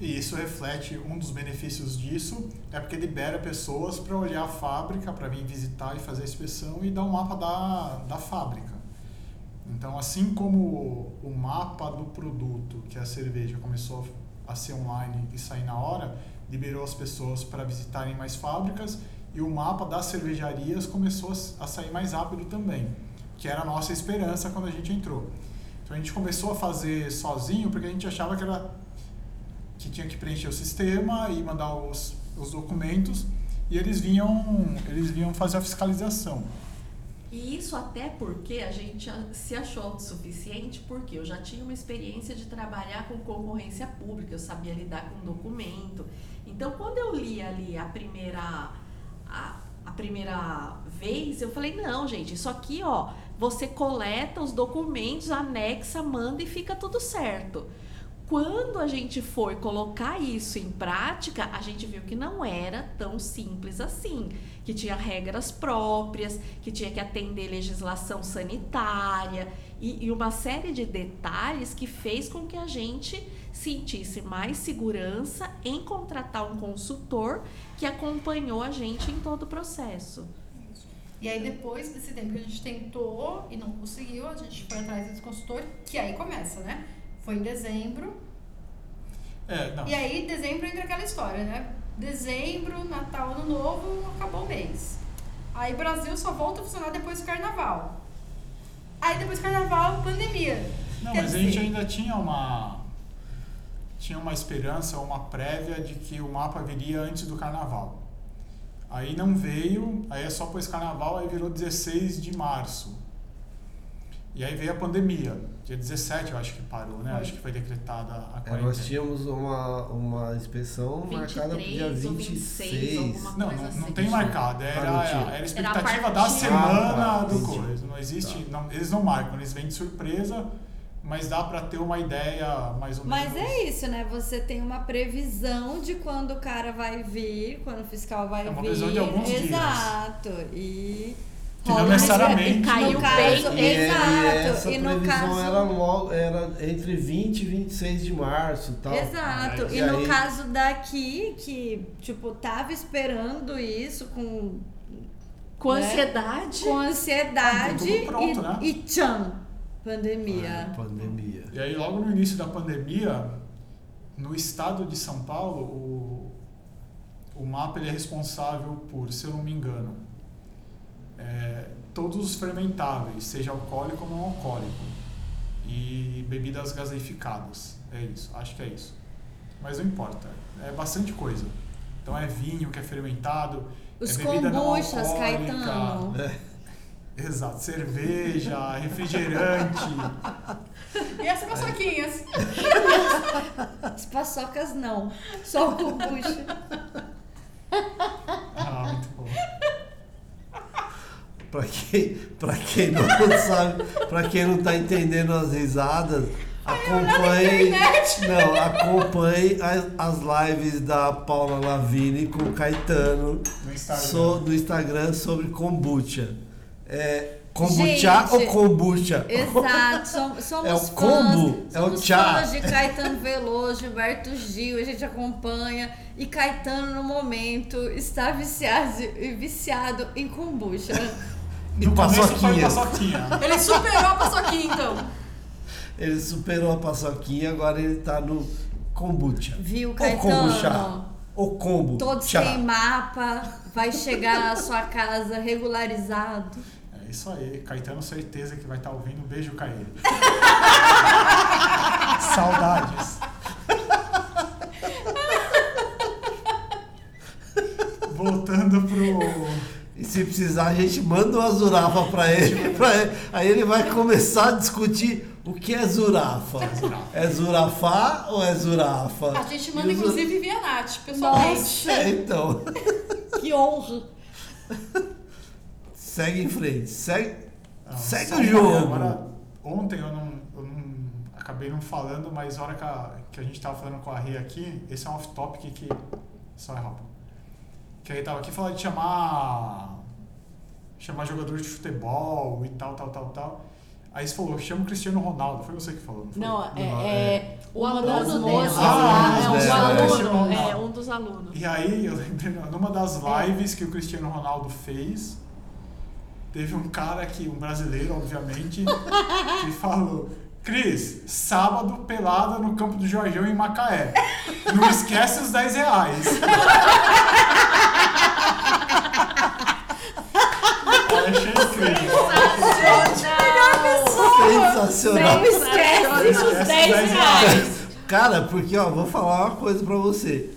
E isso reflete um dos benefícios disso, é porque libera pessoas para olhar a fábrica, para vir visitar e fazer a inspeção e dar um mapa da, da fábrica. Então, assim como o mapa do produto, que é a cerveja, começou a ser online e sair na hora, liberou as pessoas para visitarem mais fábricas e o mapa das cervejarias começou a sair mais rápido também, que era a nossa esperança quando a gente entrou. Então a gente começou a fazer sozinho porque a gente achava que era que tinha que preencher o sistema e mandar os, os documentos e eles vinham eles vinham fazer a fiscalização. E isso até porque a gente se achou autossuficiente, porque eu já tinha uma experiência de trabalhar com concorrência pública, eu sabia lidar com documento. Então, quando eu li ali a primeira, a, a primeira vez, eu falei, não, gente, isso aqui, ó, você coleta os documentos, anexa, manda e fica tudo certo. Quando a gente foi colocar isso em prática, a gente viu que não era tão simples assim, que tinha regras próprias, que tinha que atender legislação sanitária e, e uma série de detalhes que fez com que a gente sentisse mais segurança em contratar um consultor que acompanhou a gente em todo o processo. E aí, depois desse tempo que a gente tentou e não conseguiu, a gente foi atrás desse consultor, que aí começa, né? Foi em dezembro. É, não. E aí, dezembro entra aquela história, né? Dezembro, Natal, Ano Novo, acabou o mês. Aí, Brasil só volta a funcionar depois do carnaval. Aí, depois do carnaval, pandemia. Não, Quer mas a gente dizer, ainda tinha uma tinha uma esperança, uma prévia de que o mapa viria antes do carnaval. Aí não veio, aí é só pôs carnaval, aí virou 16 de março. E aí veio a pandemia. Dia 17 eu acho que parou, né? Acho que foi decretada a É, quarentena. nós tínhamos uma, uma inspeção marcada para o dia 23 ou 26. 26, alguma Não, não, não assim. tem marcado, era, Ah, era a expectativa Era a da semana Ah, tá, do entendi. coisa. Não existe, Tá. não, eles não marcam, eles vêm de surpresa, mas dá para ter uma ideia mais ou Mas menos. é isso, né? Você tem uma previsão de quando o cara vai vir, quando o fiscal vai É uma vir. previsão de alguns dias. Exato. E Que não necessariamente. E caiu no caso, bem. E, e Exato. essa E no previsão caso. era, logo, era entre 20 e 26 de março e tal. Exato. E E, no aí- caso daqui, que, tipo, tava esperando isso com, Com né? ansiedade. com ansiedade tudo pronto, e, né? e tchan, pandemia. Ah, pandemia. E aí, logo no início da pandemia, no estado de São Paulo, o, o MAPA ele é responsável por, se eu não me engano, é, todos os fermentáveis, seja alcoólico ou não alcoólico, e bebidas gaseificadas. É isso, acho que é isso. Mas não importa, é bastante coisa. Então é vinho que é fermentado, Os é bebida não kombuchas, alcoólica, Caetano. Exato, cerveja, refrigerante. E as paçoquinhas? As paçocas não, só o kombucha. Ah, muito bom. Pra quem, pra quem não sabe, pra quem não tá entendendo as risadas, acompanhe, não, acompanhe as, as lives da Paula Lavigne com o Caetano No Instagram. so- no Instagram sobre kombucha. É, kombucha Gente, ou kombucha? Exato, som- somos É o fãs, combo, é o somos fãs de Caetano Veloso, Gilberto Gil, a gente acompanha. E Caetano, no momento, está viciado, viciado em kombucha. E paçoquinha. Ele superou a paçoquinha, então. Ele superou a paçoquinha, agora ele tá no kombucha. Viu, Ou Caetano? kombucha. Ou kombu. Todos chá. têm mapa, vai chegar na sua casa regularizado. É isso aí, Caetano, certeza que vai estar ouvindo. Um beijo, Caê. Saudades. Voltando pro. E se precisar, a gente manda uma zurafa pra ele, pra ele. Aí ele vai começar a discutir o que é zurafa. É zurafá ou é zurafa? A gente manda, inclusive, via Nath, pessoalmente. É, então. Que honra! Segue em frente. Segue, Ah, segue o jogo. Agora, ontem eu não, eu não. Acabei não falando, mas na hora que a, que a gente tava falando com a Rê aqui, esse é um off-topic que. Só é rápido. Que aí tava aqui falando de chamar. Chamar jogador de futebol e tal, tal, tal, tal. Aí você falou, chama o Cristiano Ronaldo. Foi você que falou, não foi? Não, é, é um uma aluno moças Ah, é um né? aluno, É. é um dos alunos. E aí, eu lembrei, numa das lives que o Cristiano Ronaldo fez, teve um cara que, um brasileiro, obviamente, que falou: Cris, sábado pelada no campo do Jorgão em Macaé. Não esquece os 10 reais. Sensacional. Não esquece os 10 reais. Cara, porque ó, vou falar uma coisa pra você.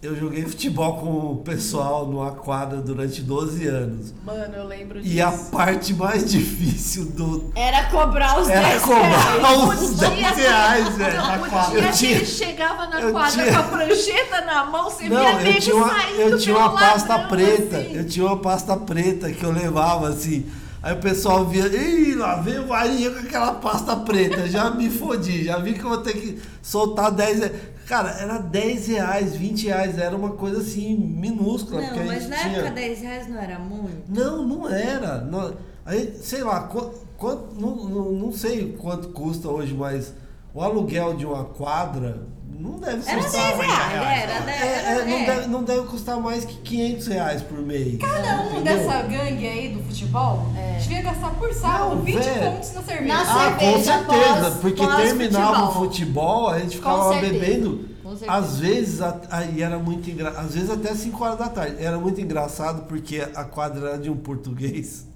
Eu joguei futebol com o pessoal numa quadra durante 12 anos. Mano, eu lembro disso. E a parte mais difícil do. Era cobrar os Era 10 cobrar reais. os O dia 10 que- reais, velho. Não, Na quadra. Eu que tinha- ele chegava na eu quadra tinha- com a prancheta na mão, você Não, via eu tinha, uma, saindo eu tinha uma pasta preta. assim. Eu tinha uma pasta preta que eu levava assim. Aí o pessoal via, ih, lá vem o Marinho com aquela pasta preta. Já me fodi, já vi que eu vou ter que soltar 10 reais. Cara, era 10 reais, 20 reais, era uma coisa assim, minúscula. Não, mas na tinha... época 10 reais não era muito. Não, não era. Não, aí, sei lá, quanto, quanto- não, não, não sei quanto custa hoje, mas o aluguel de uma quadra não deve ser Era só- 10 reais, reais, era, né? era, É, é, não, é. deve, não deve custar mais que 500 reais por mês. Cada um entendeu? dessa gangue aí do futebol devia gastar por sábado Não, 20 velho. pontos na cerveja. Na Ah, com cerveja certeza, pós- porque pós terminava o futebol. futebol, a gente ficava bebendo. com. Às vezes, a- aí era muito engra... às vezes até 5 horas da tarde. Era muito engraçado porque a quadra era de um português.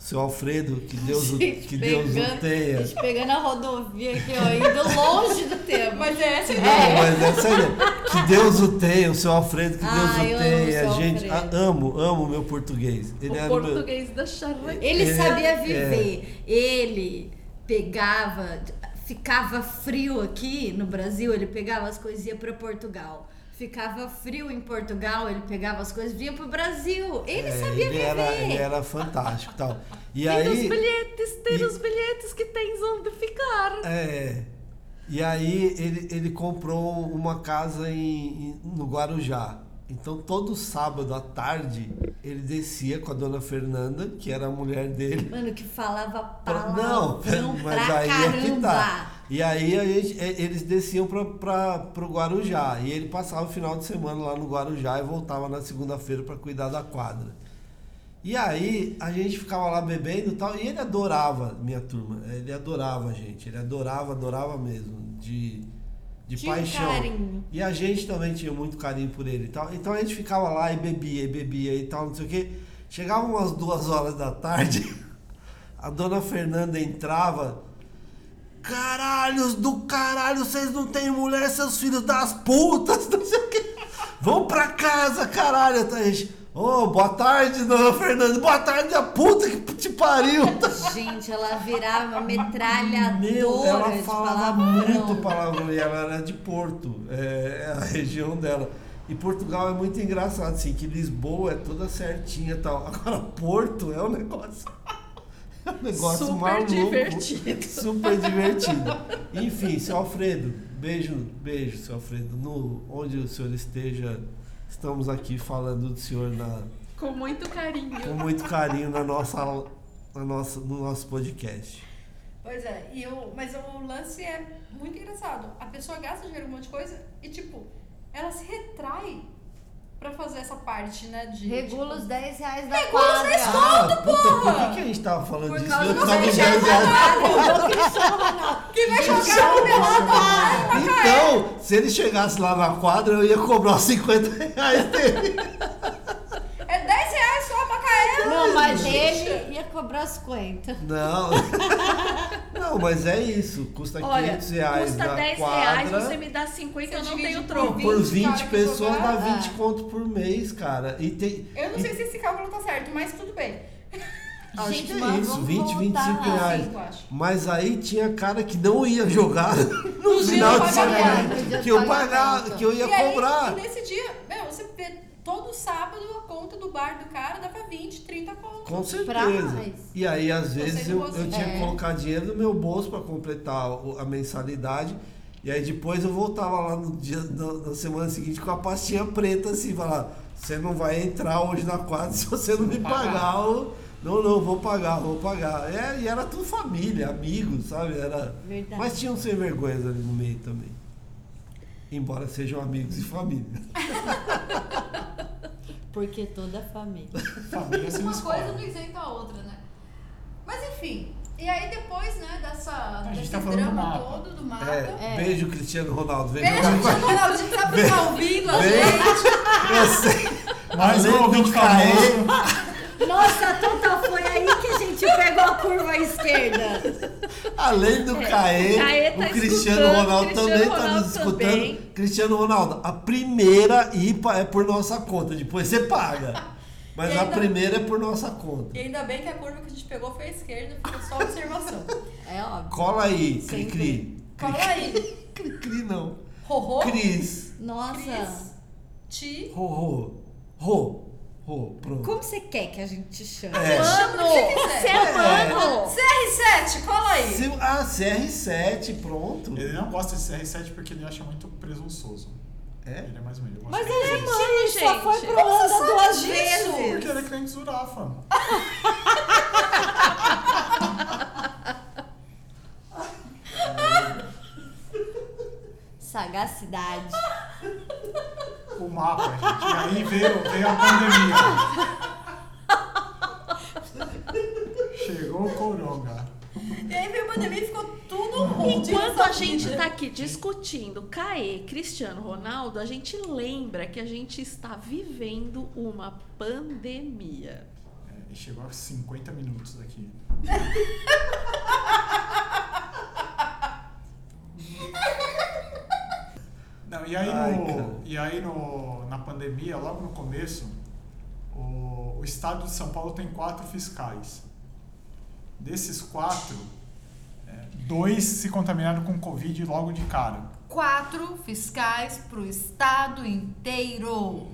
Seu Alfredo, que Deus, o- Gente, que Deus o pegando- tenha. A gente pegando a rodovia aqui, ó, indo longe do tema. Mas é essa a Não, ideia. mas é sério. Que Deus o tenha, o seu Alfredo, que Deus o amo tenha. o seu Gente, ah, amo, amo o meu português. Ele O era meu- português da charrete. Ele Ele- sabia é. viver. Ele pegava, ficava frio aqui no Brasil, ele pegava as coisas e ia pra Portugal. Ficava frio em Portugal, ele pegava as coisas e vinha pro Brasil. Ele é, sabia ele viver. era, ele era fantástico tal. E Tem os aí. bilhetes, tem e- os bilhetes que tens onde ficar. É. E aí ele, ele comprou uma casa em, em- no Guarujá. Então todo sábado à tarde ele descia com a dona Fernanda, que era a mulher dele. Mano, que falava palavrão Não, mas pra aí caramba. é que tá. E aí a gente- eles desciam pra, pro Guarujá. E ele passava o final de semana lá no Guarujá e voltava na segunda-feira pra cuidar da quadra. E aí a gente ficava lá bebendo e tal. E ele adorava minha turma. Ele adorava a gente. Ele adorava, adorava mesmo. De, de Tinha paixão. carinho. E a gente também tinha muito carinho por ele e tal. Então a gente ficava lá e bebia e bebia e tal, não sei o quê. Chegava umas duas horas da tarde, a dona Fernanda entrava. Caralhos do caralho, vocês não têm mulher, seus filhos das putas, não sei o quê. Vão pra casa, caralho. A gente, Ô, boa tarde, dona Fernanda. Boa tarde, a puta que te pariu. Gente, ela virava metralhadora Meu, ela falava muito palavrão e ela era de Porto, é, é a região dela. E Portugal é muito engraçado, assim, que Lisboa é toda certinha e tal. Agora Porto é um negócio. É um negócio Super maluco. divertido. Super divertido. Enfim, seu Alfredo, beijo, beijo, seu Alfredo. No, onde o senhor esteja, estamos aqui falando do senhor na, Com muito carinho. com muito carinho na nossa, na nossa, no nosso podcast. Pois é, e eu, mas o lance é muito engraçado. A pessoa gasta dinheiro em um monte de coisa e, tipo, ela se retrai pra fazer essa parte, né? De, Regula tipo, os 10 reais da Regula os quadra. 10 Ah, puta, por porra! que, que a gente tava falando Por disso? causa Eu do tava Cristiano engajado. Quem vai jogar o pelado Então, se ele chegasse lá na quadra, eu ia cobrar os 50 reais dele. É 10 reais só a Macaé. Não, mas ele ia cobrar 50. Não. Não, mas é isso. Custa Olha, 500 reais custa na 10 quadra. reais, você me dá 50, eu não tenho por troco. 20. Por 20 cara que pessoas dá jogar. 20 conto por mês, cara. E tem. Eu não sei se esse cálculo tá certo, mas tudo bem. Acho Gente, que é isso, vamos 20, voltar 25 lá. reais. Sim, eu acho. Mas aí tinha cara que não ia jogar no dia final de semana. No Que eu pagava, que eu ia e aí, cobrar. e nesse dia, meu, você vê todo sábado a conta do bar do cara dava 20, 30 conto. Com Pra certeza. mais. E aí, às vezes, eu, eu tinha É. que colocar dinheiro no meu bolso para completar a mensalidade. E aí depois eu voltava lá no dia na, na semana seguinte com a pastinha preta assim, falar, você não vai entrar hoje na quadra se você não me pagar. não, não, vou pagar, vou pagar. É, e era tudo família, amigos, sabe? Era, Verdade. mas tinham sem vergonhas ali no meio também. Embora sejam amigos e família. Porque toda família. Família sem Uma escola. coisa não isenta a outra, né? Mas enfim, e aí depois, né, dessa, gente desse tá falando do drama mapa. todo do mapa. É, É. Beijo, Cristiano Ronaldo. Vem Beijo, Cristiano Ronaldo, a gente tá ouvindo a gente. Eu sei. Um do ouvinte famoso. Nossa, total, foi aí a gente pegou a curva à esquerda. Além do Caê, Caê tá o Cristiano Ronaldo Cristiano também está nos escutando. também. Cristiano Ronaldo, a primeira IPA é por nossa conta, depois você paga. Mas a primeira é por nossa conta. E ainda bem que a curva que a gente pegou foi a esquerda, ficou só observação. É óbvio. Cola aí, Sempre. Cri-Cri. Cola aí. Cri-Cri não. Rorô, Cris. Nossa. Cris, Ti. Ro, ro. Ro. Ro, pronto. Como você quer que a gente chame? É. Chama o que você é mano! CR7, cola aí. Se- Ah, CR7, pronto. Ele não gosta de CR7 porque ele acha muito presunçoso. É? Ele é mais gosto Mas ele é CR7. mãe, ele só gente. foi pro sabe duas vezes. Porque ele é crente Zurafa. Sagacidade. O mapa, gente. E aí veio, veio a pandemia. Chegou o coronga. E aí veio a pandemia e ficou tudo ruim. Enquanto a gente tá aqui discutindo Caê, Cristiano Ronaldo, a gente lembra que a gente está vivendo uma pandemia. É, e chegou a 50 minutos aqui. Não, e aí, Ai, no, cara. e aí no, na pandemia, logo no começo, o, o estado de São Paulo tem quatro fiscais. Desses quatro, é, dois se contaminaram com Covid logo de cara. Quatro fiscais pro estado inteiro.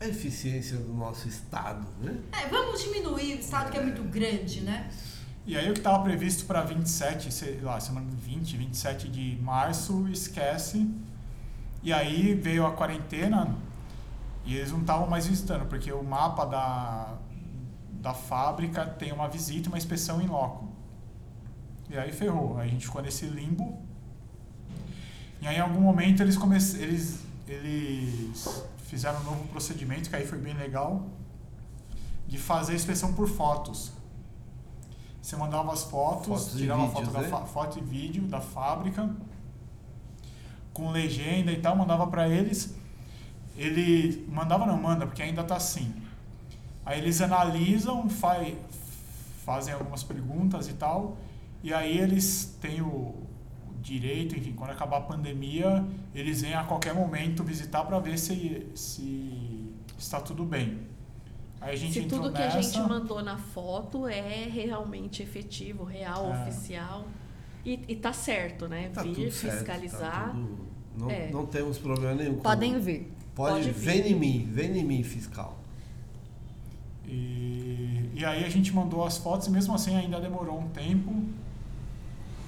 A eficiência do nosso estado, né? É, vamos diminuir o estado que é muito grande, né? E aí o que estava previsto para 27, sei lá, semana 20, 27 de março, esquece. E aí veio a quarentena E eles não estavam mais visitando, porque o mapa da, da fábrica tem uma visita e uma inspeção em loco. E aí ferrou. Aí a gente ficou nesse limbo. E aí em algum momento eles, come... eles, eles fizeram um novo procedimento, que aí foi bem legal, de fazer a inspeção por fotos. Você mandava as fotos, Fotos tirava vídeos, foto, da fa- foto e vídeo da fábrica, com legenda e tal, mandava para eles. Ele mandava não manda, porque ainda tá assim. Aí eles analisam, faz, fazem algumas perguntas e tal, e aí eles têm o, direito, enfim, quando acabar a pandemia, eles vêm a qualquer momento visitar para ver se, se está tudo bem. Aí a gente Se tudo que a gente mandou na foto é realmente efetivo, real, É. oficial. E, e tá certo, né? Tá Vir tudo certo, fiscalizar. tá tudo- não, É. não temos problema nenhum. com- Podem vir. Pode, Pode vem vir. em mim, vem em mim, fiscal. E, e aí a gente mandou as fotos e mesmo assim ainda demorou um tempo.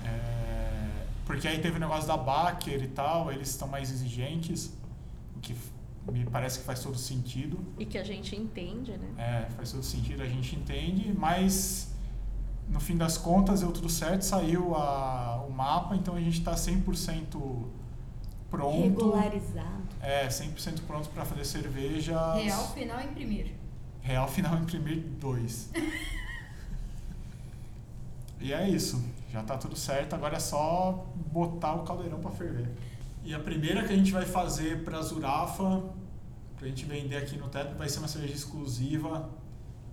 É, porque aí teve o negócio da Baker e tal, eles estão mais exigentes, o que me parece que faz todo sentido. E que a gente entende, né? É, faz todo sentido, a gente entende, mas no fim das contas deu tudo certo, saiu a, o mapa, então a gente está 100% pronto. Regularizado. É, 100% pronto para fazer cervejas. Real, final, imprimir. Real final imprimir dois. e é isso. Já tá tudo certo, agora é só botar o caldeirão para ferver. E a primeira que a gente vai fazer para Zurafa, pra gente vender aqui no teto, vai ser uma cerveja exclusiva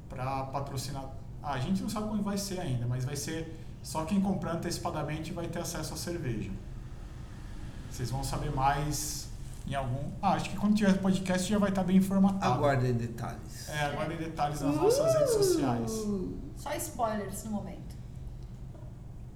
para patrocinar. Ah, a gente não sabe como vai ser ainda, mas vai ser só quem comprar antecipadamente vai ter acesso à cerveja. Vocês vão saber mais em algum. Ah, acho que quando tiver podcast já vai estar bem formatado. Aguardem detalhes. É, aguardem detalhes nas nossas redes sociais. Só spoilers no momento.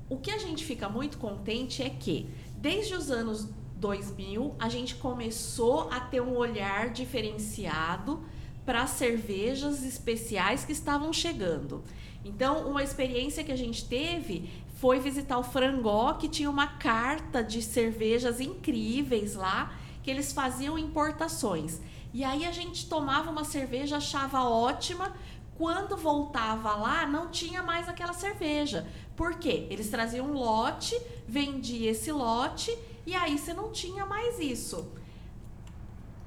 O que a gente fica muito contente é que, desde os anos 2000, a gente começou a ter um olhar diferenciado para as cervejas especiais que estavam chegando. Então, uma experiência que a gente teve foi visitar o Frangó, que tinha uma carta de cervejas incríveis lá, que eles faziam importações. E aí a gente tomava uma cerveja, achava ótima, quando voltava lá, não tinha mais aquela cerveja. Por quê? Eles traziam um lote, vendia esse lote e aí você não tinha mais isso.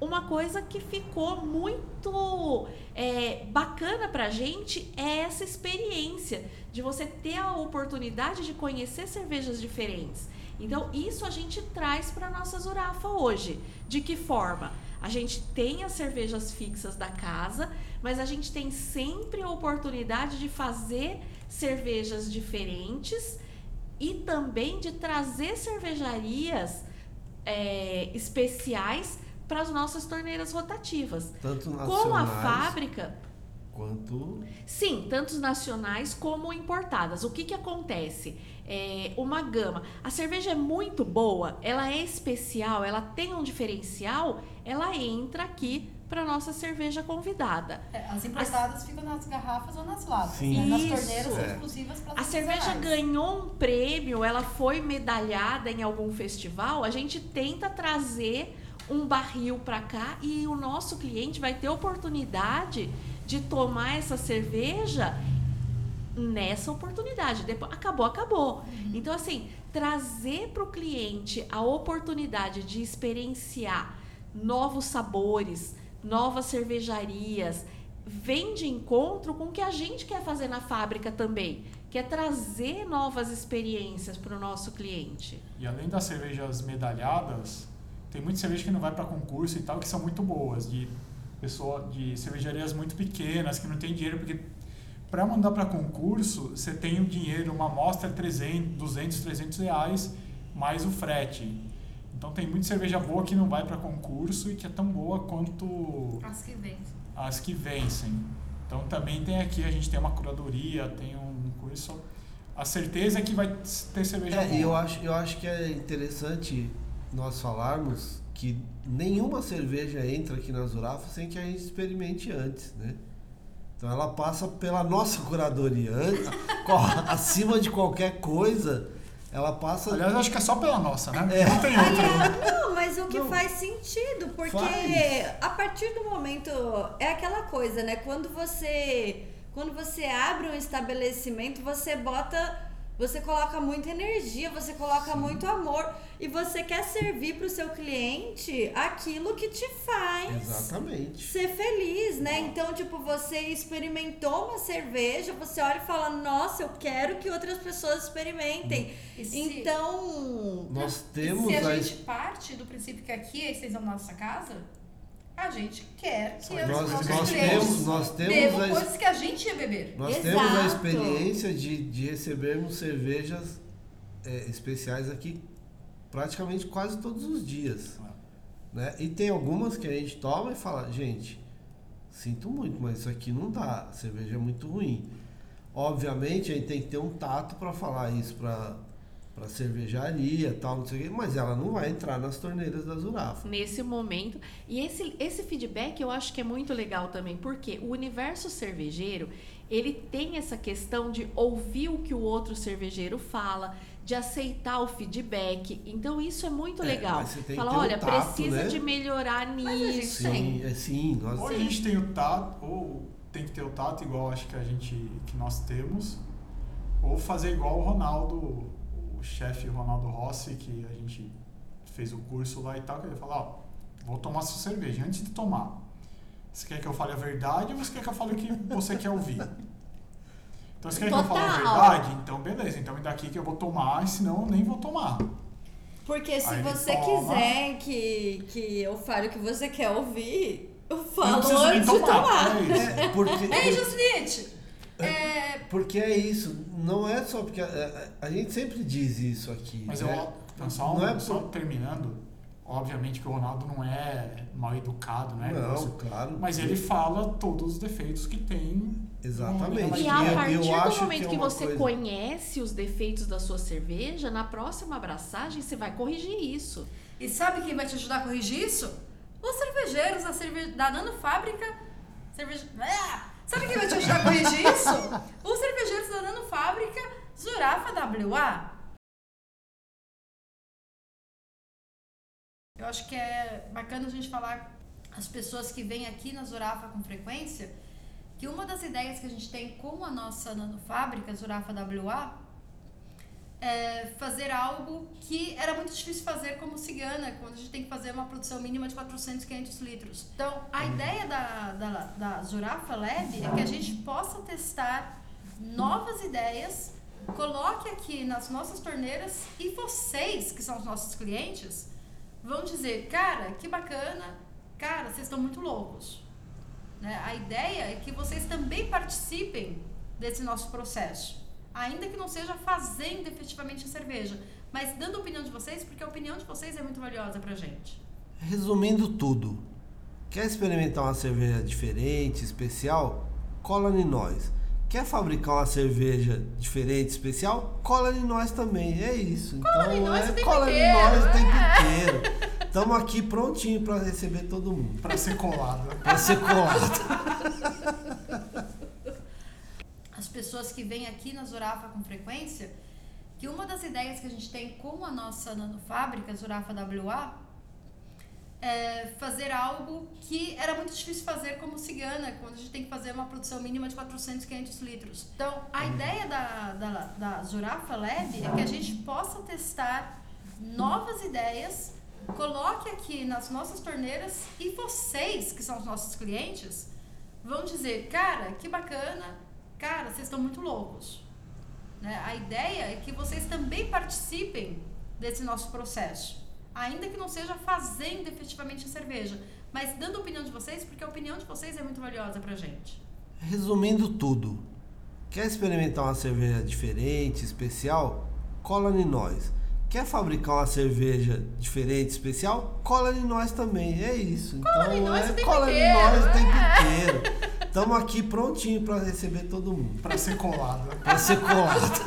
Uma coisa que ficou muito é, bacana pra gente é essa experiência de você ter a oportunidade de conhecer cervejas diferentes. Então, isso a gente traz para nossa Zurafa hoje. De que forma? A gente tem as cervejas fixas da casa, mas a gente tem sempre a oportunidade de fazer cervejas diferentes e também de trazer cervejarias é, especiais para as nossas torneiras rotativas. Tanto Com a nacionais fábrica, quanto. Sim, tanto nacionais como importadas. O que, que acontece? É uma gama. A cerveja é muito boa, ela é especial, ela tem um diferencial, ela entra aqui para nossa cerveja convidada. É, As importadas ficam nas garrafas ou nas latas. Sim. Né? Nas Isso. torneiras É. exclusivas para A cerveja ganhou um prêmio, ela foi medalhada em algum festival. A gente tenta trazer um barril para cá e o nosso cliente vai ter oportunidade de tomar essa cerveja nessa oportunidade. Depois acabou, acabou. Então assim, trazer para o cliente a oportunidade de experienciar novos sabores, novas cervejarias, vem de encontro com o que a gente quer fazer na fábrica também, que é trazer novas experiências para o nosso cliente. E além das cervejas medalhadas, tem muita cerveja que não vai para concurso e tal, que são muito boas, de pessoa, de cervejarias muito pequenas, que não tem dinheiro, porque para mandar para concurso, você tem o dinheiro, uma amostra é 300, 200, 300 reais, mais o frete. Então tem muita cerveja boa que não vai para concurso e que é tão boa quanto As que vêm. as que vencem. Então também tem aqui, a gente tem uma curadoria, tem um curso. A certeza é que vai ter cerveja É, boa. e eu acho, eu acho que é interessante nós falarmos que nenhuma cerveja entra aqui na Zurafa sem que a gente experimente antes, né? Então ela passa pela nossa curadoria. Acima de qualquer coisa, ela passa. Aliás, eu acho que é só pela nossa, né? É. Não tem outra. Aliás, não, mas o que Não. faz sentido, porque Faz. a partir do momento é aquela coisa, né? Quando você quando você abre um estabelecimento, você bota você coloca muita energia, você coloca muito amor e você quer servir para o seu cliente aquilo que te faz Exatamente. ser feliz, né? Então, tipo, você experimentou uma cerveja, você olha e fala: "Nossa, eu quero que outras pessoas experimentem". E se- Então, Nós E temos se a a gente parte do princípio que aqui é a extensão da nossa casa, a gente quer que os nós, nossos nós temos, nós temos bebam a, coisas que a gente ia beber. Nós Exato. temos a experiência de, de recebermos cervejas é, especiais aqui praticamente quase todos os dias. Né? E tem algumas que a gente toma e fala, gente, sinto muito, mas isso aqui não dá, a cerveja é muito ruim. Obviamente a gente tem que ter um tato para falar isso para para cervejaria tal, não sei o quê, mas ela não vai entrar nas torneiras da Zurafa. nesse momento. E esse, esse feedback eu acho que é muito legal também, porque o universo cervejeiro, ele tem essa questão de ouvir o que o outro cervejeiro fala, de aceitar o feedback. Então isso é muito É, legal. mas você tem que Fala, um olha, tato, precisa né? de melhorar nisso. Sim, é sim, nós Ou a gente tem o tato, ou tem que ter o tato igual acho que a gente que nós temos, ou fazer igual o Ronaldo, o chefe Ronaldo Rossi, que a gente fez o curso lá e tal, que ele fala, ó, vou tomar sua cerveja antes de tomar. Você quer que eu fale a verdade ou você quer que eu fale o que você quer ouvir? Então você quer que eu fale a Total. verdade? Então beleza, então me dá aqui que eu vou tomar, senão eu nem vou tomar. Porque se Aí você toma. quiser que, que eu fale o que você quer ouvir, eu falo antes de tomar. tomar. É. É, porque, Ei, Jusnite! É, porque é isso, não é só porque a, a- a gente sempre diz isso aqui. Mas né? eu, então, só, Não é só por- terminando, obviamente que o Ronaldo não é mal educado, né? Não, grosso, claro. Mas ele fala todos os defeitos que tem. Exatamente. E Eu- a eu partir acho do que momento é que, você coisa- conhece os defeitos da sua cerveja, na próxima abraçagem você vai corrigir isso. e sabe quem vai te ajudar a corrigir isso? Os cervejeiros da, cerve... da Nano Fábrica. Cerveja... Ah! Sabe quem vai te ajudar a corrigir isso? Os cervejeiros da Nano Fábrica Zurafa WA. Eu acho que é bacana a gente falar às pessoas que vêm aqui na Zurafa com frequência que uma das ideias que a gente tem com a nossa nanofábrica, Zurafa WA, é fazer algo que era muito difícil fazer como cigana, quando a gente tem que fazer uma produção mínima de 400, 500 litros. Então, a ideia da, da, da Zurafa Lab é que a gente possa testar novas ideias, coloque aqui nas nossas torneiras e vocês, que são os nossos clientes, vão dizer, cara, que bacana, cara, vocês estão muito loucos. Né? A ideia é que vocês também participem desse nosso processo, ainda que não seja fazendo efetivamente a cerveja, mas dando a opinião de vocês, porque a opinião de vocês é muito valiosa pra gente. Resumindo tudo, quer experimentar uma cerveja diferente, especial? Cola em nós. Quer fabricar uma cerveja diferente, especial? Cola em nós também. É isso. Cola em então, nós é, o tempo cola em inteiro, nós o tempo é. inteiro. Estamos aqui prontinho para receber todo mundo. Pra ser colado. Para ser colado. as pessoas que vêm aqui na Zurafa com frequência, que uma das ideias que a gente tem com a nossa nanofábrica, Zurafa WA, é fazer algo que era muito difícil fazer como cigana, quando a gente tem que fazer uma produção mínima de 400, 500 litros. Então, a ideia da, da, da Zurafa Lab é que a gente possa testar novas ideias, coloque aqui nas nossas torneiras e vocês, que são os nossos clientes, vão dizer, cara, que bacana, cara, vocês estão muito loucos. Né? A ideia é que vocês também participem desse nosso processo, ainda que não seja fazendo efetivamente a cerveja, mas dando a opinião de vocês, porque a opinião de vocês é muito valiosa pra gente. Resumindo tudo, quer experimentar uma cerveja diferente, especial? Cola em nós. Quer fabricar uma cerveja diferente, especial? Cola em nós também. É isso. Cola em então, nós é, o tempo cola em inteiro, nós o tempo é. inteiro. Estamos aqui prontinho para receber todo mundo. Pra ser colado. Para ser colado.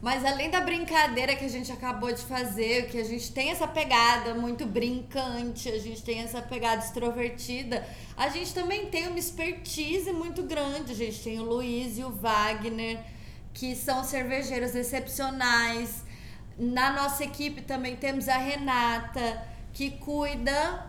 Mas além da brincadeira que a gente acabou de fazer, que a gente tem essa pegada muito brincante, a gente tem essa pegada extrovertida, a gente também tem uma expertise muito grande. A gente tem o Luiz e o Wagner, que são cervejeiros excepcionais. Na nossa equipe também temos a Renata, que cuida.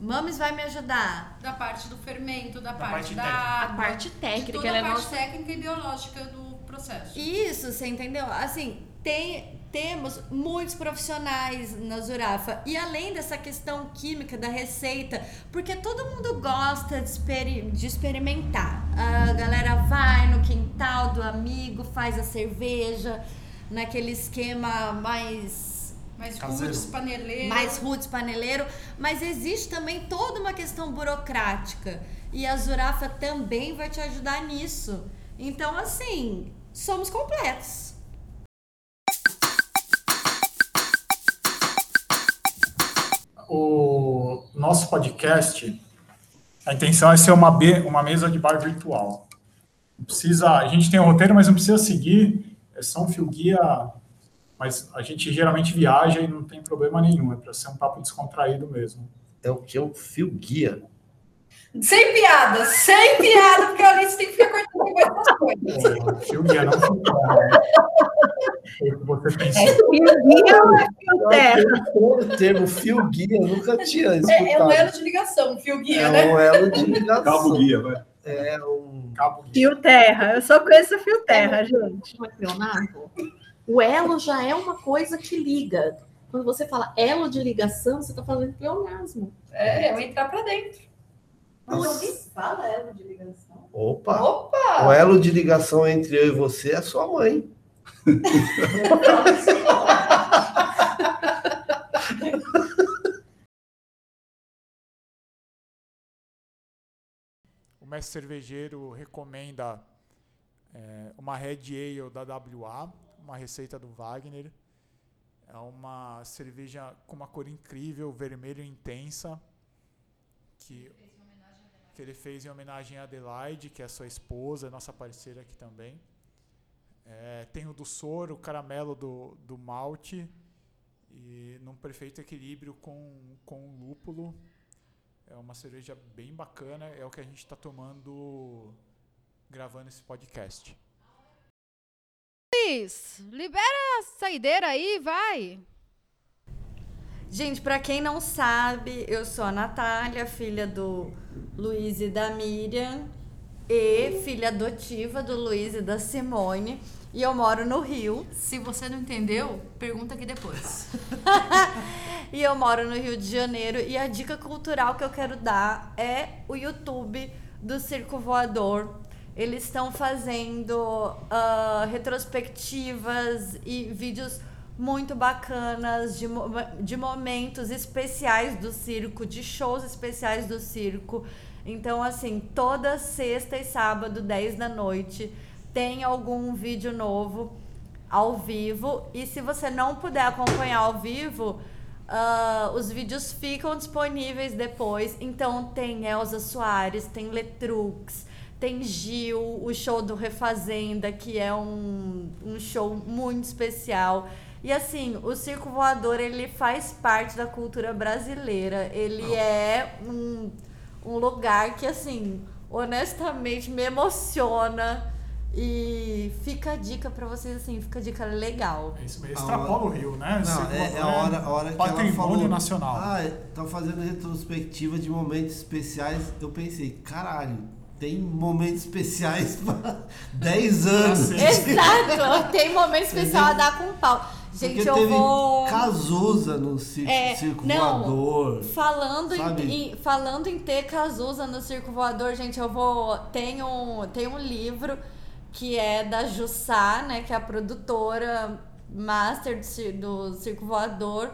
Mames vai me ajudar. Da parte do fermento, da, Da parte, parte da água. A parte de técnica, toda ela é a parte nossa. técnica e biológica do processo. Isso, você entendeu? Assim, tem, temos muitos profissionais na Zurafa. E além dessa questão química da receita, porque todo mundo gosta de, experi- de experimentar. A galera vai no quintal do amigo, faz a cerveja, naquele esquema mais Mais roots, paneleiro. mais roots paneleiro, mas existe também toda uma questão burocrática e a Zurafa também vai te ajudar nisso. Então, assim, somos completos. O nosso podcast, a intenção é ser uma, be- uma mesa de bar virtual. Não precisa, a gente tem um roteiro, mas não precisa seguir, é só um fio guia, mas a gente geralmente viaja e não tem problema nenhum, é para ser um papo descontraído mesmo. É o que? Um fio guia. Sem piada, sem piada, porque a Alice tem que ficar cortando das coisas. Guia, não. Foi o que você pensou. Fio guia ou é fio terra? O termo fio guia eu nunca tinha É, é um escutado. elo de ligação, fio guia, É né? um elo de ligação. Cabo guia, vai. É um. Cabo guia. Fio terra. Eu só conheço fio terra, gente. É pleonato? O elo já é uma coisa que liga. Quando você fala elo de ligação, você está falando de pleonasmo. É, eu entrar pra dentro. Nossa. fala elo de ligação. Opa! Opa! O elo de ligação entre eu e você é a sua mãe. O mestre cervejeiro recomenda é, uma Red Ale da WA, uma receita do Wagner. É uma cerveja com uma cor incrível, vermelho intensa, que, que ele fez em homenagem a Adelaide, que é sua esposa, nossa parceira aqui também. É, tem o do soro, o caramelo do, do malte, e num perfeito equilíbrio com, com o lúpulo. É uma cerveja bem bacana, é o que a gente está tomando gravando esse podcast. Luiz, libera a saideira aí, vai. Gente, pra quem não sabe, eu sou a Natália, filha do Luiz e da Miriam, e filha adotiva do Luiz e da Simone, e eu moro no Rio. Se você não entendeu, pergunta aqui depois. E eu moro no Rio de Janeiro. E a dica cultural que eu quero dar é o YouTube do Circo Voador. Eles estão fazendo ah, retrospectivas e vídeos muito bacanas de, de momentos especiais do circo, de shows especiais do circo. Então, assim, toda sexta e sábado, 10 da noite, tem algum vídeo novo ao vivo. E se você não puder acompanhar ao vivo, ah, os vídeos ficam disponíveis depois. Então tem Elza Soares, tem Letrux, tem Gil, o show do Refazenda, que é um, um show muito especial. E assim, o circo voador ele faz parte da cultura brasileira. Ele é um, um lugar que assim, honestamente me emociona. E fica a dica pra vocês assim, fica a dica legal. É isso mesmo. Extrapola hora- o Rio, né? Não, é, é a hora, a hora que ela patrimônio falou. nacional. Ah, estão fazendo retrospectiva de momentos especiais. Eu pensei, caralho, tem momentos especiais para 10 anos. Exato! Tem momento especial a dar com pau. Gente, Porque eu teve vou. Cazuza no circo, É, circo não, voador. Falando em, em- falando em ter Cazuza no Circo Voador, gente, eu vou. Tem um, tem um livro que é da Jussá, né? Que é a produtora master do, do Circo Voador.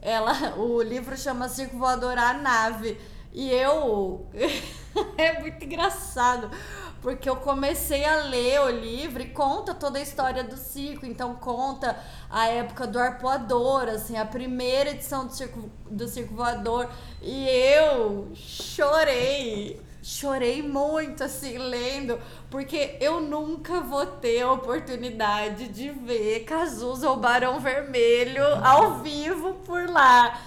Ela, o livro chama Circo Voador A Nave. E eu. é muito engraçado. Porque eu comecei a ler o livro e conta toda a história do circo. Então conta a época do arpoador, assim, a primeira edição do circo, do circo voador. E eu chorei. Chorei muito, assim, lendo, porque eu nunca vou ter a oportunidade de ver Cazuza ou Barão Vermelho ao vivo por lá.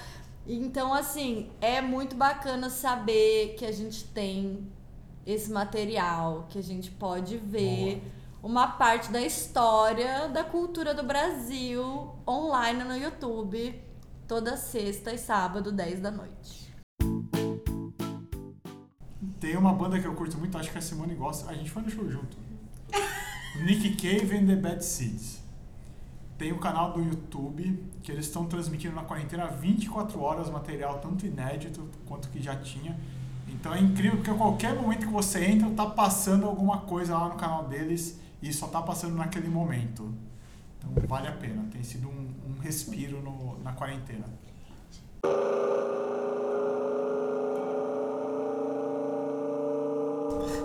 Então, assim, é muito bacana saber que a gente tem esse material, que a gente pode ver uma parte da história da cultura do Brasil online no YouTube, toda sexta e sábado, 10 da noite. Tem uma banda que eu curto muito, acho que a Simone gosta. A gente foi no show junto. Nick Cave and the Bad Seeds. Tem um canal do YouTube que eles estão transmitindo na quarentena 24 horas material, tanto inédito quanto que já tinha. Então é incrível porque a qualquer momento que você entra, tá passando alguma coisa lá no canal deles e só tá passando naquele momento. Então vale a pena. Tem sido um, um respiro no, na quarentena.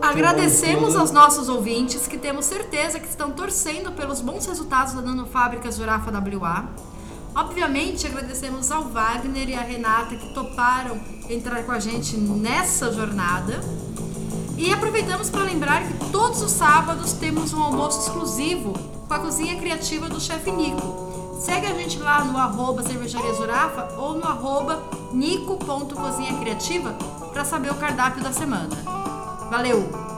Agradecemos aos nossos ouvintes que temos certeza que estão torcendo pelos bons resultados da Nanofábricas Jurafa WA. Obviamente, agradecemos ao Wagner e à Renata que toparam entrar com a gente nessa jornada. E aproveitamos para lembrar que todos os sábados temos um almoço exclusivo com a cozinha criativa do chefe Nico. Segue a gente lá no arroba cervejaria Zurafa ou no arroba nico.cozinhacriativa para saber o cardápio da semana. Valeu!